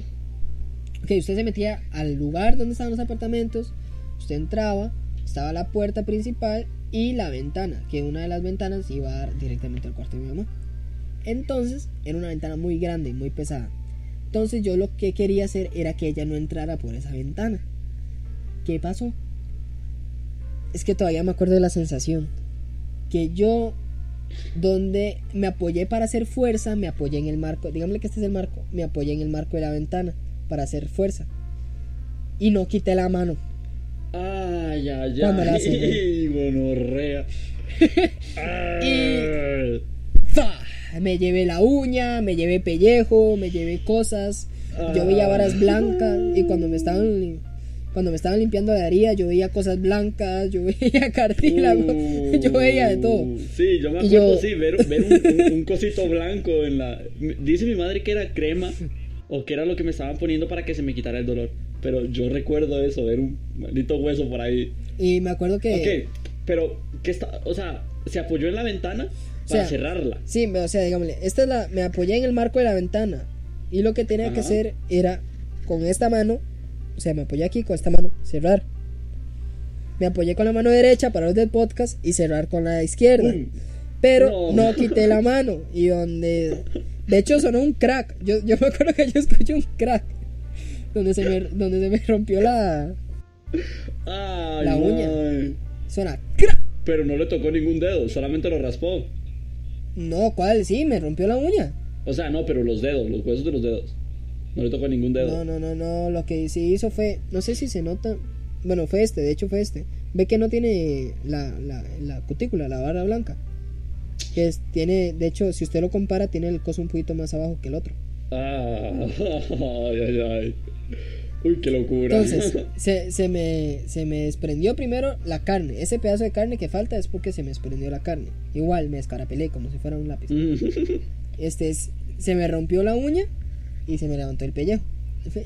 Ok, usted se metía al lugar donde estaban los apartamentos. Usted entraba, estaba la puerta principal y la ventana, que una de las ventanas iba a dar directamente al cuarto de mi mamá. Entonces era una ventana muy grande y muy pesada. Entonces yo lo que quería hacer era que ella no entrara por esa ventana. ¿Qué pasó? Es que todavía me acuerdo de la sensación. Que yo, donde me apoyé para hacer fuerza, me apoyé en el marco. Dígame que este es el marco. Me apoyé en el marco de la ventana para hacer fuerza. Y no quité la mano. Ay, ay, Cuando la ay. cerré. [laughs] [laughs] Ay. ¡Fa! Me llevé la uña, me llevé pellejo, me llevé cosas. Yo veía varas blancas y cuando me estaban cuando me estaban limpiando la herida, yo veía cosas blancas, yo [laughs] veía cartílago, yo veía de todo. Uh, Sí, yo me acuerdo, yo- sí, ver, ver un, un- un cosito blanco en la... Dice mi madre que era crema o que era lo que me estaban poniendo para que se me quitara el dolor. Pero yo recuerdo eso, ver un maldito hueso por ahí. Y me acuerdo que Ok, pero, ¿qué está? O sea, se apoyó en la ventana para sea, cerrarla. Sí, o sea, digámosle, esta es la, me apoyé en el marco de la ventana y lo que tenía que hacer era con esta mano, o sea, me apoyé aquí con esta mano, cerrar. Me apoyé con la mano derecha para los del podcast y cerrar con la izquierda. Uy, Pero no. no. quité la mano y donde de hecho sonó un crack. Yo, yo me acuerdo que yo escuché un crack donde se me, donde se me rompió la Ay, La uña. suena crack. Pero no le tocó ningún dedo, solamente lo raspó. No, ¿cuál? Sí, me rompió la uña. O sea, no, pero los dedos, los huesos de los dedos. No le tocó ningún dedo. No, no, no, no. Lo que sí hizo fue. No sé si se nota. Bueno, fue este, de hecho fue este. Ve que no tiene la, la, la cutícula, la barra blanca. Que es, tiene, de hecho, si usted lo compara, tiene el coso un poquito más abajo que el otro. Ah, [laughs] ay, ay, ay. Uy, qué locura. Entonces, [laughs] se, se, me, se me desprendió primero la carne. Ese pedazo de carne que falta es porque se me desprendió la carne. Igual me escarapelé como si fuera un lápiz. [laughs] Este es, se me rompió la uña y se me levantó el pellejo.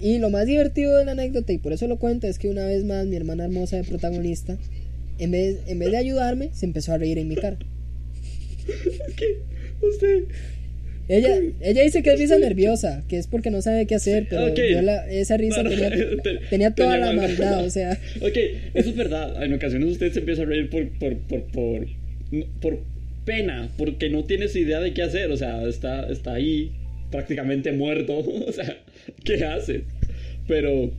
Y lo más divertido de la anécdota, y por eso lo cuento, es que una vez más mi hermana hermosa de protagonista, en vez, en vez de ayudarme, se empezó a reír en mi cara. [laughs] ¿Qué? Usted. Ella, ella dice que es risa nerviosa, que es porque no sabe qué hacer, pero Ok. yo la- esa risa No, no, tenía, [laughs] te- tenía toda tenía la maldad. maldad, o sea, [laughs] Ok, eso es verdad. En ocasiones usted se empieza a reír por, por, por, por, por pena, porque no tienes idea de qué hacer. O sea, está, está ahí prácticamente muerto. [laughs] O sea, ¿qué haces? Pero,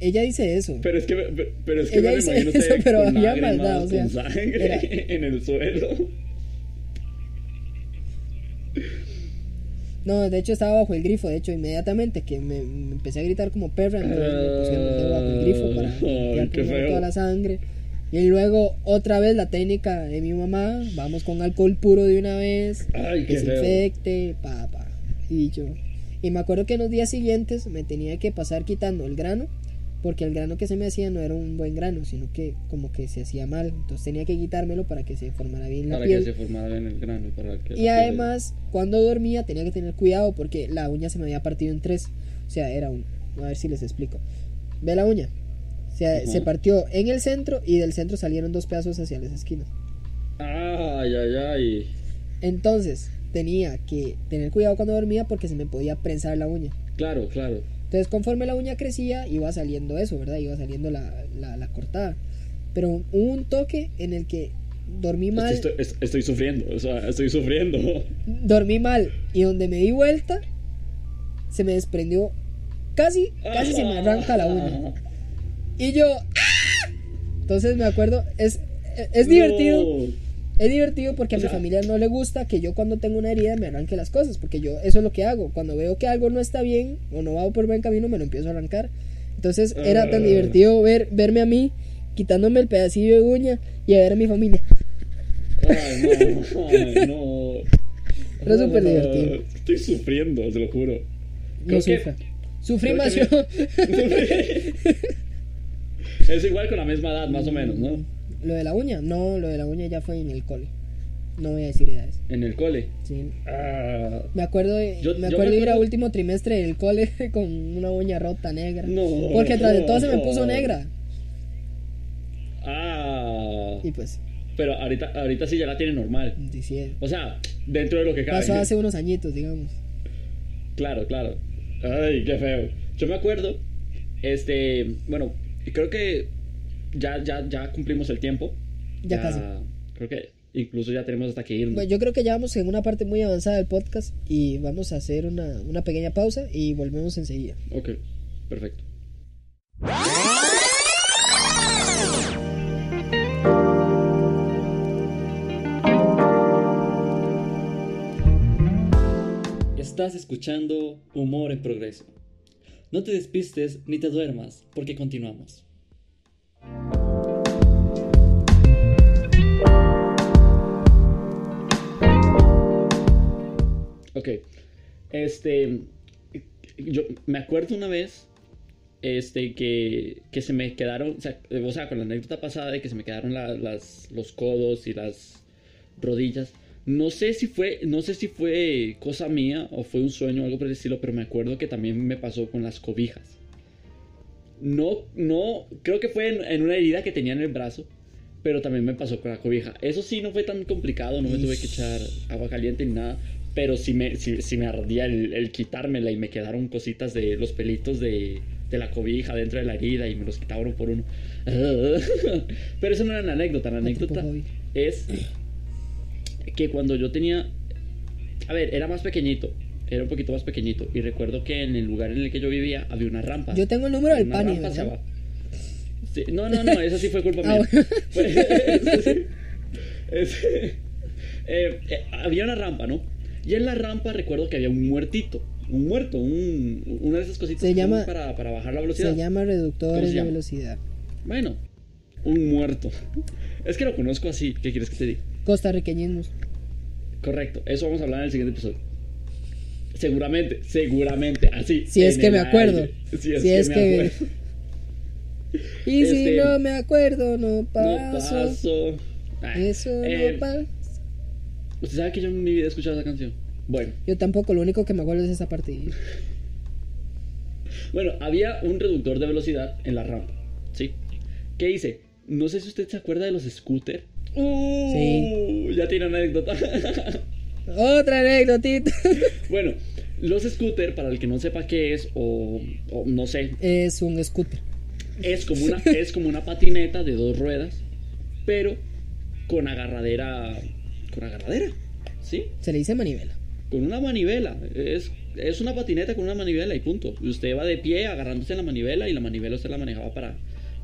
ella dice eso. pero es que, pero es que Ella me dice imagino eso, pero con había lágrimas, maldad, o sea, con sangre era- en el suelo. No, de hecho estaba bajo el grifo, de hecho inmediatamente que me, me empecé a gritar como perra, entonces me pusieron bajo el grifo para limpiar feo. toda la sangre. Y luego otra vez la técnica de mi mamá, vamos con alcohol puro de una vez, Ay, qué feo. desinfecte, pa, pa. Y yo. Y me acuerdo que en los días siguientes me tenía que pasar quitando el grano, porque el grano que se me hacía no era un buen grano, sino que como que se hacía mal. Entonces tenía que quitármelo para que se formara bien la Para piel. que se formara bien el grano. Para que Y piel- además, cuando dormía tenía que tener cuidado porque la uña se me había partido en tres. O sea, era un... A ver si les explico. Ve la uña. O sea, Ajá. se partió en el centro y del centro salieron dos pedazos hacia las esquinas. Ay, ay, ay. Entonces, tenía que tener cuidado cuando dormía porque se me podía prensar la uña. Claro, claro. Entonces, conforme la uña crecía, iba saliendo eso, ¿verdad? Iba saliendo la, la, la cortada. Pero hubo un toque en el que dormí mal, Estoy, estoy- estoy sufriendo, o sea, estoy sufriendo. dormí mal y donde me di vuelta, se me desprendió casi, casi se me arranca la uña. Y yo, ¡ah! entonces me acuerdo, es, es divertido. No. Es divertido porque a mi familia no le gusta que yo cuando tengo una herida me arranque las cosas, porque yo eso es lo que hago. Cuando veo que algo no está bien o no va por buen camino, me lo empiezo a arrancar. Entonces era tan Ah. divertido ver verme a mí quitándome el pedacillo de uña y a ver a mi familia. Ay, no, ay, no. [laughs] Era súper divertido. Estoy sufriendo, te lo juro. No que- sufra. Sufrí más yo. [laughs] [laughs] Es igual con la misma edad, más o menos, ¿no? Lo de la uña, no, lo de la uña ya fue en el cole. No voy a decir edades. En el cole. Sí. Ah, Me acuerdo de, Yo- me yo acuerdo de ir a último trimestre del cole [laughs] con una uña rota negra. no. Porque tras de todo se me no. puso negra. Ah. Y pues, Pero ahorita, ahorita sí ya la tiene normal. decía, O sea, dentro de lo que cabe. pasó hace unos añitos, digamos. Claro, claro. Ay, qué feo. Yo me acuerdo, este, bueno, creo que ya, ya, ya cumplimos el tiempo. Ya casi. Creo que incluso ya tenemos hasta que irnos. Bueno, yo creo que ya vamos en una parte muy avanzada del podcast y vamos a hacer una, una pequeña pausa y volvemos enseguida. Ok, perfecto. Estás escuchando Humor en Progreso. No te despistes ni te duermas, porque continuamos. Ok, este, yo me acuerdo una vez, este, que, que se me quedaron, o sea, o sea, con la anécdota pasada de que se me quedaron la- las, los codos y las rodillas. No sé si fue, no sé si fue cosa mía o fue un sueño o algo por el estilo, pero me acuerdo que también me pasó con las cobijas. No, no, creo que fue en, en una herida que tenía en el brazo, pero también me pasó con la cobija. Eso sí no fue tan complicado, no me tuve que echar agua caliente ni nada, pero sí me, sí, sí me ardía el, el quitármela y me quedaron cositas de los pelitos de, de la cobija dentro de la herida y me los quitaba uno por uno. [laughs] pero eso no era una anécdota, la Ah, anécdota es que cuando yo tenía, a ver, era más pequeñito, era un poquito más pequeñito y recuerdo que en el lugar en el que yo vivía había una rampa. Yo tengo el número del Una pani, rampa hacia ¿verdad? abajo. Sí, no, no, no, eso sí fue culpa [laughs] Ah, mía. bueno. Fue- eso sí. Es- eh, eh, había una rampa, ¿no? Y en la rampa recuerdo que había un muertito, un muerto, un, una de esas cositas Se llama- para, para bajar la velocidad. Se llama ¿Cómo reductores se de velocidad. Bueno, un muerto. [laughs] Es que lo conozco así, ¿qué quieres que te diga? Costarriqueñismos. Correcto, eso vamos a hablar en el siguiente episodio. Seguramente, seguramente, así. Si es que me acuerdo. [laughs] Si es Si que es me que- acuerdo. [laughs] Y si Este, no me acuerdo, no No paso. paso. Ah, Eso eh, no pasa. ¿Usted sabe que yo en mi vida he escuchado esa canción? Bueno, Yo tampoco, lo único que me acuerdo es esa parte. [laughs] bueno, había un reductor de velocidad en la rampa, ¿sí? ¿Qué hice? No sé si usted se acuerda de los scooters. Uh, Sí. Ya tiene anécdota. Otra anécdotita. bueno, los scooters, para el que no sepa qué es, o, o no sé, es un scooter. es como, una, [laughs] es como una patineta de dos ruedas, pero con agarradera. Con agarradera, ¿sí? Se le dice manivela. Con una manivela. Es, es una patineta con una manivela y punto. Y usted va de pie agarrándose la manivela y la manivela usted la manejaba para,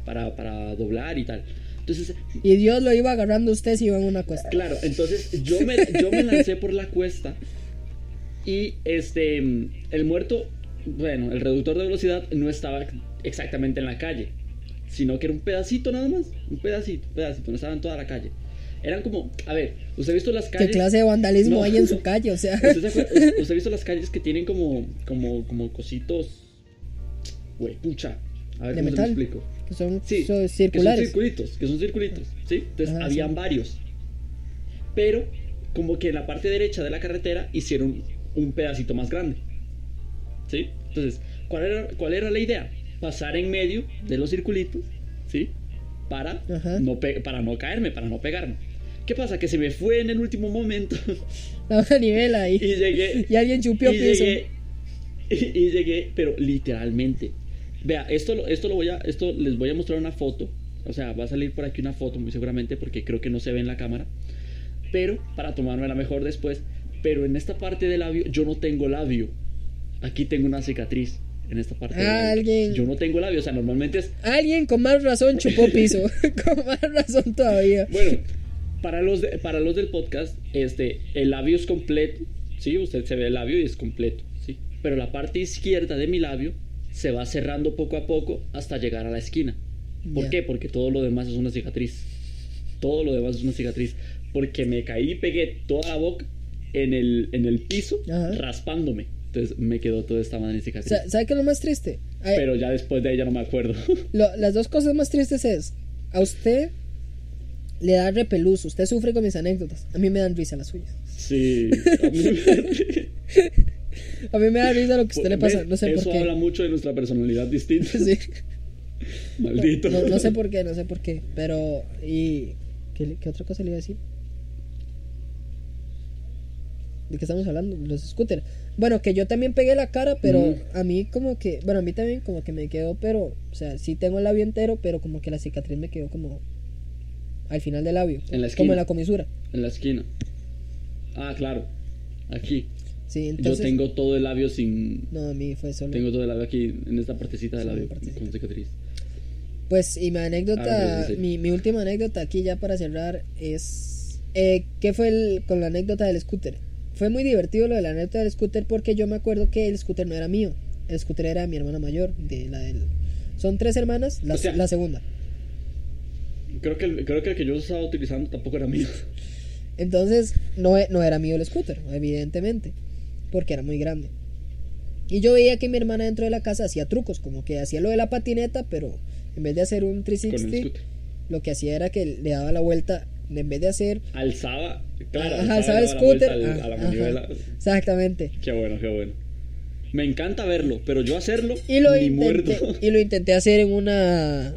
para, para doblar y tal. Entonces, Y Dios lo iba agarrando usted si iba en una cuesta. claro, entonces yo me, yo me lancé por la cuesta y este, el muerto, bueno, el reductor de velocidad no estaba exactamente en la calle, sino que era un pedacito nada más, un pedacito, un pedacito, no estaba en toda la calle. Eran como, a ver, ¿usted ha visto las ¿Qué calles? clase de vandalismo No. hay en su calle? O sea, [laughs] ¿Usted, se ha visto las calles que tienen como, como, como cositos, güey, pucha? A ver, De ¿cómo se lo metal. explico? que son, Sí, son que son circulares. circulitos, que son circulitos, ¿sí? Entonces Ajá, habían sí. varios. Pero como que en la parte derecha de la carretera hicieron un pedacito más grande. ¿Sí? Entonces, ¿cuál era, cuál era la idea? Pasar en medio de los circulitos, ¿sí? Para Ajá. no, para no caerme, para no pegarme. ¿Qué pasa? Que se me fue en el último momento [laughs] La manivela ahí. y llegué Y alguien chupió y piso. llegué, y, [laughs] y llegué, pero literalmente. Vea, esto, lo- esto lo voy a, esto les voy a mostrar una foto. O sea, va a salir por aquí una foto muy seguramente porque creo que no se ve en la cámara. Pero para tomármela mejor después. Pero en esta parte del labio yo no tengo labio. Aquí tengo una cicatriz en esta parte. del Ah, alguien- Yo no tengo labio. O sea, normalmente es Alguien con más razón chupó piso. [laughs] [laughs] con más razón todavía. Bueno, para los, de- para los del podcast, este, el labio es completo, ¿sí? Usted se ve el labio y es completo, ¿sí? Pero la parte izquierda de mi labio se va cerrando poco a poco hasta llegar a la esquina. ¿Por qué? Porque todo lo demás es una cicatriz. Todo lo demás es una cicatriz. Porque me caí y pegué toda la boca en el, en el piso, Ajá. raspándome. Entonces me quedó toda esta madre cicatriz. Sa- ¿Sabe qué es lo más triste? Ay, Pero ya después de ella no me acuerdo. [laughs] lo- las dos cosas más tristes es, a usted le da repelús, usted sufre con mis anécdotas, a mí me dan risa las suyas. sí. [laughs] a mí me- A mí me da risa lo que a usted le pasa, ¿Ves? no sé Eso por qué. habla mucho de nuestra personalidad distinta. [laughs] Sí. Maldito. No, no sé por qué, no sé por qué, pero y ¿qué, qué otra cosa le iba a decir? ¿De qué estamos hablando? Los scooters. Bueno, que yo también pegué la cara, pero a mí como que, bueno, a mí también como que me quedó, pero, o sea, sí tengo el labio entero, pero como que la cicatriz me quedó como al final del labio, En la como esquina. en la comisura. En la esquina. Ah, claro. Aquí. Sí, entonces Yo tengo todo el labio sin. no, a mí fue solo Tengo todo el labio aquí, en esta partecita del labio, partecita. con cicatriz. Pues, y mi Ah, anécdota, sí. mi, mi última anécdota aquí ya para cerrar es, eh, ¿qué fue el- con la anécdota del scooter? Fue muy divertido lo de la anécdota del scooter porque yo me acuerdo que el scooter no era mío, el scooter era de mi hermana mayor, de la del... Son tres hermanas, la, O sea- la segunda. Creo que, el, creo que el que yo estaba utilizando tampoco era mío. [laughs] Entonces, no, no era mío el scooter, evidentemente, porque era muy grande. Y yo veía que mi hermana dentro de la casa hacía trucos, como que hacía lo de la patineta, pero en vez de hacer un Con el 360, scooter. lo que hacía era que le daba la vuelta, en vez de hacer Alzaba. Claro, Ajá, alzaba el scooter. al- ah, a la manivela. Exactamente. Qué bueno, qué bueno. Me encanta verlo, pero yo hacerlo Y lo, ni intenté, muerto. y lo intenté hacer en una.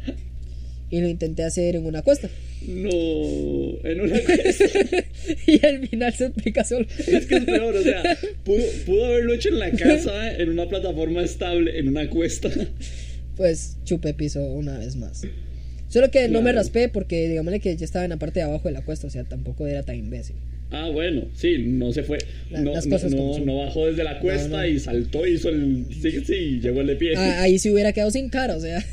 Y lo intenté hacer en una cuesta. No, en una cuesta. [laughs] y al final se explica solo. Es que es peor, o sea, pudo, pudo haberlo hecho en la casa, en una plataforma estable, en una cuesta. Pues chupé piso una vez más. Solo que no me raspé porque, digámosle que ya estaba en la parte de abajo de la cuesta. O sea, tampoco era tan imbécil. Ah, bueno, sí, no se fue. La- no, no, bajó desde la cuesta no. y saltó, hizo el. Sí, sí, llegó el de pie. Ah, ahí sí hubiera quedado sin cara, o sea. [laughs]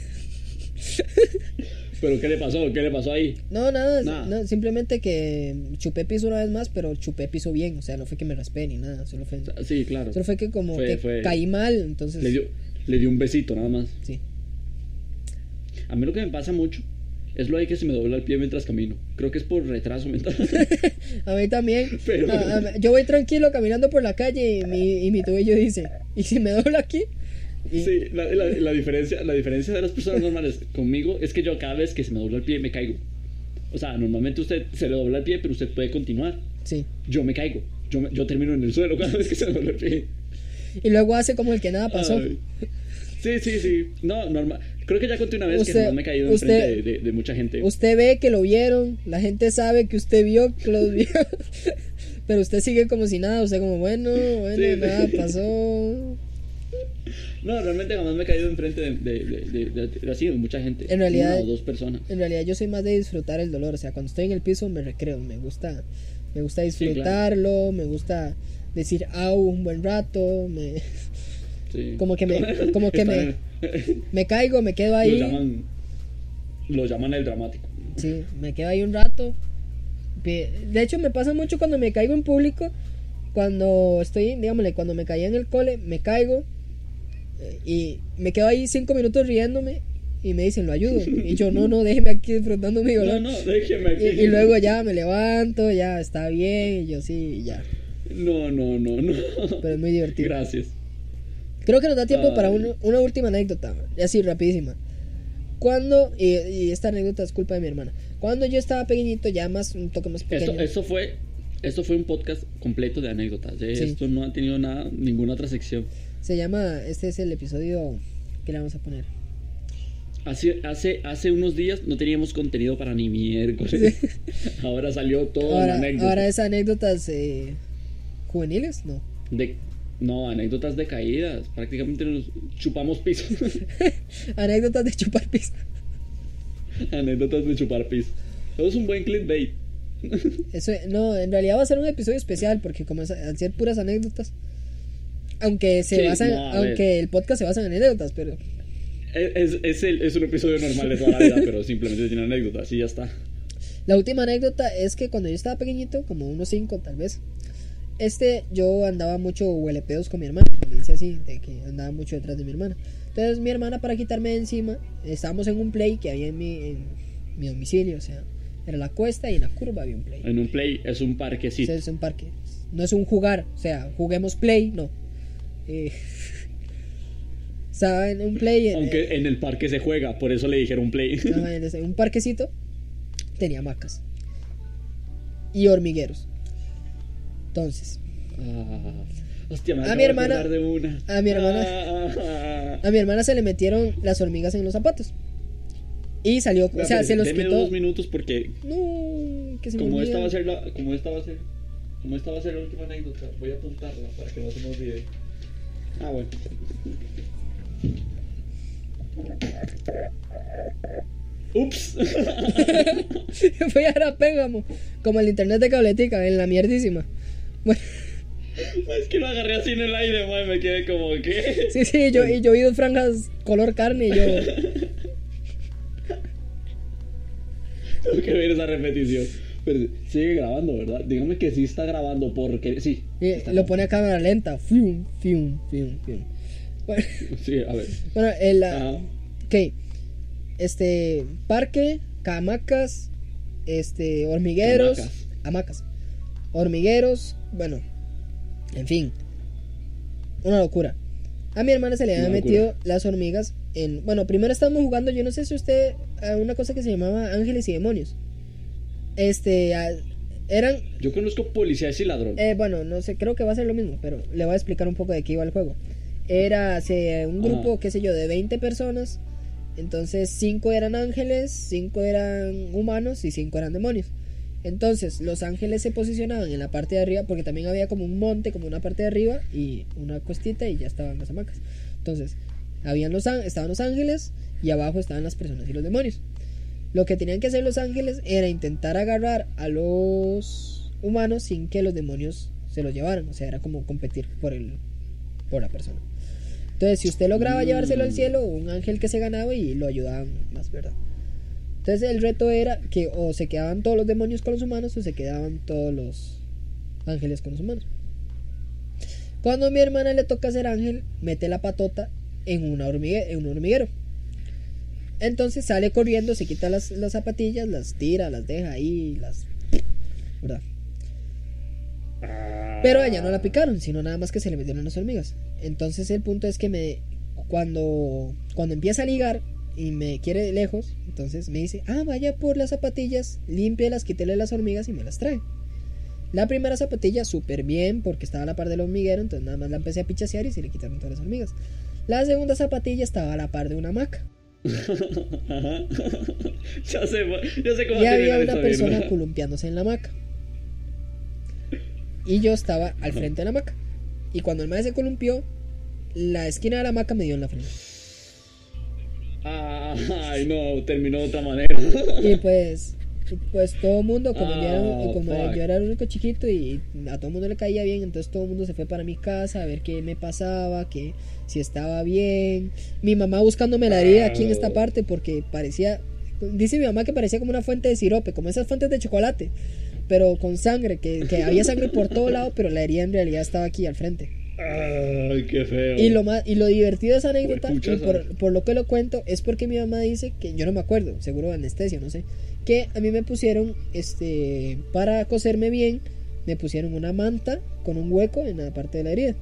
Pero ¿qué le pasó? ¿Qué le pasó ahí? No, nada, Nada. no, simplemente que chupé piso una vez más, pero chupé piso bien. O sea, no fue que me raspé ni nada. Solo fue, Sí, claro. solo fue que como Fue- que fue- caí mal. Entonces, Le dio, le dio un besito nada más. sí. A mí lo que me pasa mucho es lo de que se me dobla el pie mientras camino. Creo que es por retraso mental. [laughs] A mí también. [laughs] Pero- A- a- yo voy tranquilo caminando por la calle y mi, y mi tobillo dice, ¿y si me doblo aquí? Y- Sí, la, la- la diferencia, la diferencia de las personas normales conmigo es que yo cada vez que se me dobla el pie me caigo. O sea, normalmente usted se le dobla el pie, pero usted puede continuar. sí. Yo me caigo. Yo, yo termino en el suelo cada vez que se me dobla el pie. Y luego hace como el que nada pasó. Ay. Sí, sí, sí. No, normal. Creo que ya conté una vez que jamás me he caído usted- enfrente de, de- de mucha gente. Usted ve que lo vieron, la gente sabe que usted vio que los vio, [laughs] pero usted sigue como si nada, usted como, bueno, bueno, Sí, sí. nada pasó. No, realmente jamás me he caído enfrente de, de, de, así, mucha gente. En realidad- Una o dos personas. En realidad yo soy más de disfrutar el dolor, o sea, cuando estoy en el piso me recreo, me gusta, me gusta Sí, claro. disfrutarlo, me gusta decir au un buen rato, me, [laughs] Sí. Como que me- [laughs] como que me- me caigo, me quedo Lo ahí. llaman, lo llaman el dramático. Sí, me quedo ahí un rato. De hecho, me pasa mucho cuando me caigo en público. Cuando estoy, digámosle, cuando me caía en el cole, me caigo. eh, Y me quedo ahí cinco minutos riéndome. y me dicen, lo ayudo. Y yo, no, no, déjeme aquí disfrutando mi [laughs] dolor. No, no, déjeme aquí. Y, y luego ya me levanto, ya está bien, y yo sí, ya. No, no, no, no. Pero es muy divertido. Gracias. Creo que nos da tiempo para una, última anécdota, así rapidísima. Cuando, y, y esta anécdota es culpa de mi hermana. Cuando yo estaba pequeñito, ya más, un toque más pequeño. Esto, esto fue esto fue un podcast completo de anécdotas. ¿eh? Sí. Esto no ha tenido nada, ninguna otra sección. Se llama, este es el episodio que le vamos a poner. Hace, hace, hace unos días no teníamos contenido para ni miércoles. [laughs] Ahora salió todo Ahora, en anécdotas. ahora es anécdotas eh, juveniles, no. De, no, anécdotas de caídas. Prácticamente nos chupamos piso. [laughs] anécdotas de chupar pizza. anécdotas de chupar piso. Eso es un buen clickbait. Eso, no, en realidad va a ser un episodio especial porque como es, al ser puras anécdotas, aunque se Sí, basan, no, a ver. aunque el podcast se basa en anécdotas, pero Es, es, es el- es un episodio normal de toda la vida, pero simplemente tiene anécdotas y ya está. la última anécdota es que cuando yo estaba pequeñito, como unos 5 tal vez, este, yo andaba mucho huelepedos con mi hermana, me dice así, de que andaba mucho detrás de mi hermana. Entonces mi hermana para quitarme de encima, estábamos en un play que había en mi, en mi domicilio, o sea, era la cuesta y en la curva había un play. En un play es un parquecito. Es un parque. No es un jugar, o sea, juguemos play, no. Eh, [laughs] estaba en un play. Aunque en el parque se juega, por eso le dijeron play. en un parquecito tenía hamacas y hormigueros. Entonces, Ah, hostia, me A mi hermana- de una. a mi hermana- Ah, a mi hermana se le metieron las hormigas en los zapatos y salió, o sea, se los quitó. dos minutos porque No, que se me como esta va a ser la, como esta va a ser, como esta va a ser la última anécdota, voy a apuntarla para que no se me olvide. Ah, bueno. Ups. [laughs] Fui a Pégamo, como el internet de cabletica, en la mierdísima. Bueno, es que lo agarré así en el aire, man, me quedé como que. [laughs] sí, sí, yo, y yo vi dos franjas color carne y yo. [laughs] Tengo que ver esa repetición. Pero sigue grabando, ¿verdad? Dígame que sí está grabando porque sí. Está lo pone a cámara lenta. Fium, fium, fium, fium. Bueno, [laughs] Sí, a ver. bueno, el, Ajá. ok. Este, parque, camacas, este, hormigueros, Hamacas. hamacas, hormigueros, bueno, en fin, una locura. A mi hermana se le habían metido las hormigas en, bueno, primero estábamos jugando, yo no sé si usted, a una cosa que se llamaba ángeles y demonios. Este, a- eran Yo conozco policías y ladrones. eh, bueno, no sé, creo que va a ser lo mismo, pero le voy a explicar un poco de qué iba el juego. Era hace un grupo, Ajá. qué sé yo, de 20 personas. Entonces, 5 eran ángeles, 5 eran humanos y 5 eran demonios. Entonces, los ángeles se posicionaban en la parte de arriba, porque también había como un monte, como una parte de arriba y una cuestita y ya estaban las hamacas. Entonces, habían los, estaban los ángeles y abajo estaban las personas y los demonios. Lo que tenían que hacer los ángeles era intentar agarrar a los humanos sin que los demonios se los llevaran. O sea, era como competir por el por la persona. Entonces, si usted lograba Mm. llevárselo al cielo, un ángel que se ganaba y lo ayudaban más, ¿verdad? Entonces, el reto era que o se quedaban todos los demonios con los humanos o se quedaban todos los ángeles con los humanos. Cuando a mi hermana le toca ser ángel, mete la patota en, una en un hormiguero. Entonces sale corriendo, se quita las, las zapatillas, las tira, las deja ahí, las... ¿Verdad? Pero ella no la picaron, sino nada más que se le metieron las hormigas. Entonces el punto es que me... Cuando, cuando empieza a ligar y me quiere lejos, entonces me dice, ah, vaya por las zapatillas, límpialas, quítele las hormigas y me las trae. La primera zapatilla súper bien porque estaba a la par del hormiguero, entonces nada más la empecé a pichasear y se le quitaron todas las hormigas. La segunda zapatilla estaba a la par de una hamaca. [laughs] Ajá. [laughs] ya sé, ya sé cómo Y había una persona columpiándose en la hamaca. Y yo estaba al frente de la hamaca. Y cuando el maestro se columpió, la esquina de la hamaca me dio en la frente. [laughs] Ay, no, terminó de otra manera. [laughs] Y pues, pues todo el mundo, como, yo, era, Ah, como yo era el único chiquito y a todo el mundo le caía bien, entonces todo el mundo se fue para mi casa a ver qué me pasaba, que si estaba bien. Mi mamá buscándome la herida aquí en esta Ah. parte porque parecía, dice mi mamá que parecía como una fuente de sirope, como esas fuentes de chocolate, pero con sangre, que, que había sangre por todo lado, pero la herida en realidad estaba aquí al frente. Ay, qué feo. Y lo, más, y lo divertido de esa anécdota, y por, por lo que lo cuento, es porque mi mamá dice que, yo no me acuerdo, seguro de anestesia, no sé, que a mí me pusieron, este, para coserme bien, me pusieron una manta con un hueco en la parte de la herida.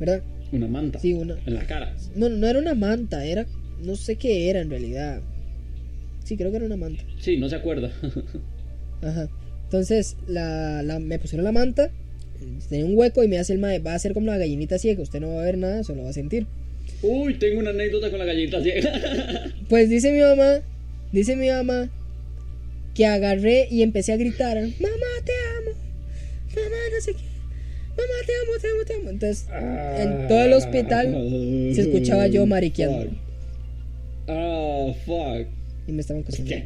¿Verdad? Una manta. Sí, una. En la cara. No, no era una manta, era, no sé qué era en realidad. Sí, creo que era una manta. Sí, no se acuerda. [laughs] Ajá. Entonces, la, la- me pusieron la manta, tenía un hueco y me hace el mae, va a ser como la gallinita ciega, usted no va a ver nada, solo va a sentir. Uy, tengo una anécdota con la gallinita ciega. [laughs] Pues dice mi mamá, dice mi mamá, que agarré y empecé a gritar, mamá te amo, mamá no sé qué, mamá te amo, te amo, te amo. Entonces, en todo el hospital se escuchaba yo mariqueando Fuck. Ah, fuck. y me estaban cosiendo. Qué,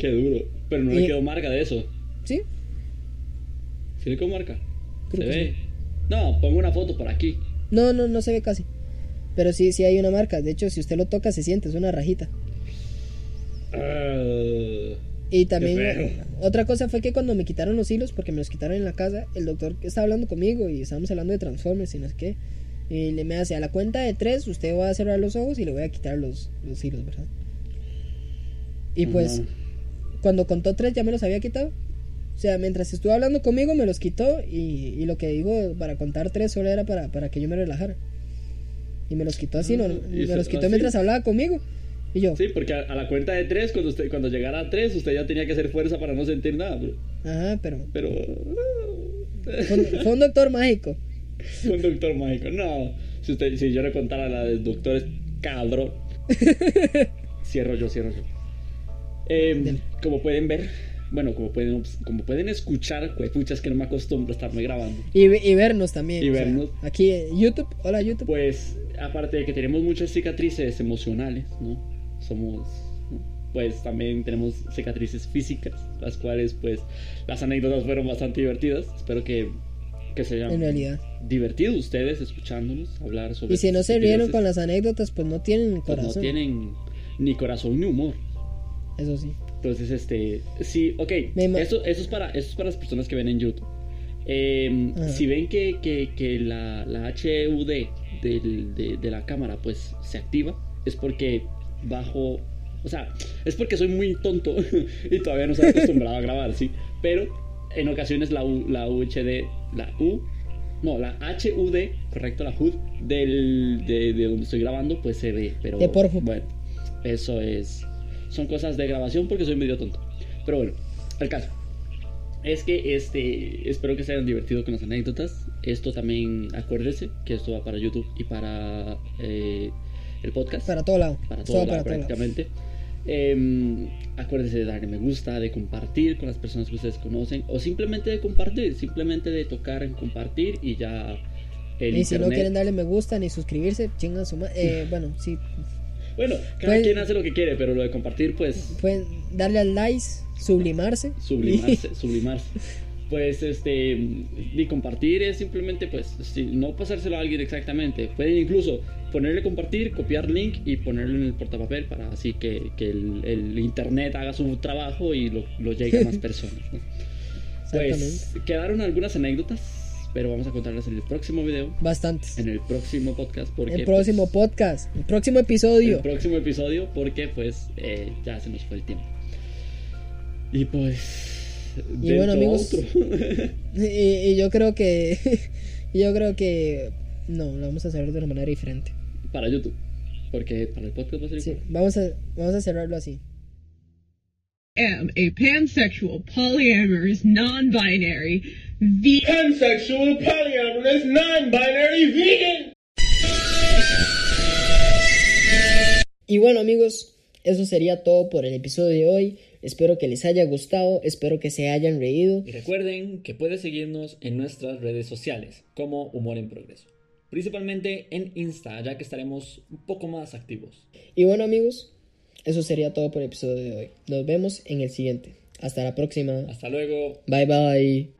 qué duro. Pero no Y- le quedó marca de eso. ¿Sí? ¿Sí le quedó marca? Creo ¿Se que ve? No, pongo una foto por aquí. No, no, no se ve casi. Pero sí, sí hay una marca. De hecho, si usted lo toca, se siente, es una rajita. Ah, Y también otra cosa fue que cuando me quitaron los hilos, porque me los quitaron en la casa, el doctor estaba hablando conmigo y estábamos hablando de Transformers y no sé qué. Y le me hace, a la cuenta de tres, usted va a cerrar los ojos y le voy a quitar los, los hilos, ¿verdad? Y pues, cuando contó tres ya me los había quitado. O sea, mientras estuvo hablando conmigo me los quitó y, y lo que digo para contar tres solo era para, para que yo me relajara. Y me los quitó así, Ah, no, y me se- los quitó así. mientras hablaba conmigo. Y yo, Sí, porque a, a la cuenta de tres, cuando usted cuando llegara a tres, usted ya tenía que hacer fuerza para no sentir nada, bro. ajá, pero Pero. fue, un- fue un doctor mágico. [laughs] un doctor mágico. No. Si, usted, si yo le contara la del doctor es cabrón. [laughs] cierro yo, cierro yo. Em, como pueden ver, bueno, como pueden, como pueden escuchar, puchas que no me acostumbro a estarme grabando. Y, ve- y vernos también. Y sea, vernos. aquí en YouTube. Hola YouTube. Pues, aparte de que tenemos muchas cicatrices emocionales, ¿no? Somos, pues también tenemos cicatrices físicas, las cuales, pues, las anécdotas fueron bastante divertidas. Espero que, que se hayan En realidad. divertido ustedes escuchándonos hablar sobre. Y si no se rieron con las anécdotas, pues no tienen pues, corazón. no tienen ni corazón ni humor. Eso sí. Entonces, este, sí, ok, eso, eso, es para, eso es para las personas que ven en YouTube. Eh, si ven que, que, que la, la HUD del- de, de la cámara pues se activa, es porque bajo, o sea, es porque soy muy tonto [laughs] y todavía no estoy acostumbrado a grabar, ¿sí? Pero en ocasiones la, U- la UHD, la U, no, la HUD, correcto, la HUD del, de, de donde estoy grabando, pues se ve, pero De Pornhub. bueno, eso es, son cosas de grabación porque soy medio tonto. Pero bueno, el caso es que este espero que se hayan divertido con las anécdotas. Esto también acuérdese que esto va para YouTube y para eh, el podcast. Para todo lado. para todo va lado, para todo lado. prácticamente. Em, acuérdese de darle me gusta, de compartir con las personas que ustedes conocen o simplemente de compartir, simplemente de tocar en compartir y ya el Y si no internet- quieren darle me gusta ni suscribirse, chingan su ma- eh, [laughs] Bueno, sí. Bueno, cada Pues- quien hace lo que quiere, pero lo de compartir pues Pueden darle al like, sublimarse. sublimarse, [laughs] sublimarse. Pues este, y compartir es simplemente, pues, si- no pasárselo a alguien exactamente. Pueden incluso ponerle compartir, copiar link y ponerlo en el portapapel para así que, que el, el internet haga su trabajo y lo, lo llegue a más [laughs] personas. Pues quedaron algunas anécdotas, pero vamos a contarlas en el próximo video, Bastantes. en el próximo podcast. Porque, El próximo pues, podcast. El próximo episodio. el próximo episodio, porque pues eh, ya se nos fue el tiempo. Y pues. Y bueno, amigos, otro. [laughs] Y, y yo creo que. [laughs] yo creo que. No, lo vamos a hacer de una manera diferente. para YouTube. Porque para el podcast va a ser Sí, igual. vamos a, vamos a cerrarlo así. am a pansexual, polyamorous, non-binary, vegan. pansexual, polyamorous, non-binary, vegan. Y bueno amigos, eso sería todo por el episodio de hoy. Espero que les haya gustado, espero que se hayan reído. Y recuerden que puedes seguirnos en nuestras redes sociales como Humor en Progreso. Principalmente en Insta, ya que estaremos un poco más activos. Y bueno amigos, eso sería todo por el episodio de hoy. Nos vemos en el siguiente. Hasta la próxima. Hasta luego. Bye bye.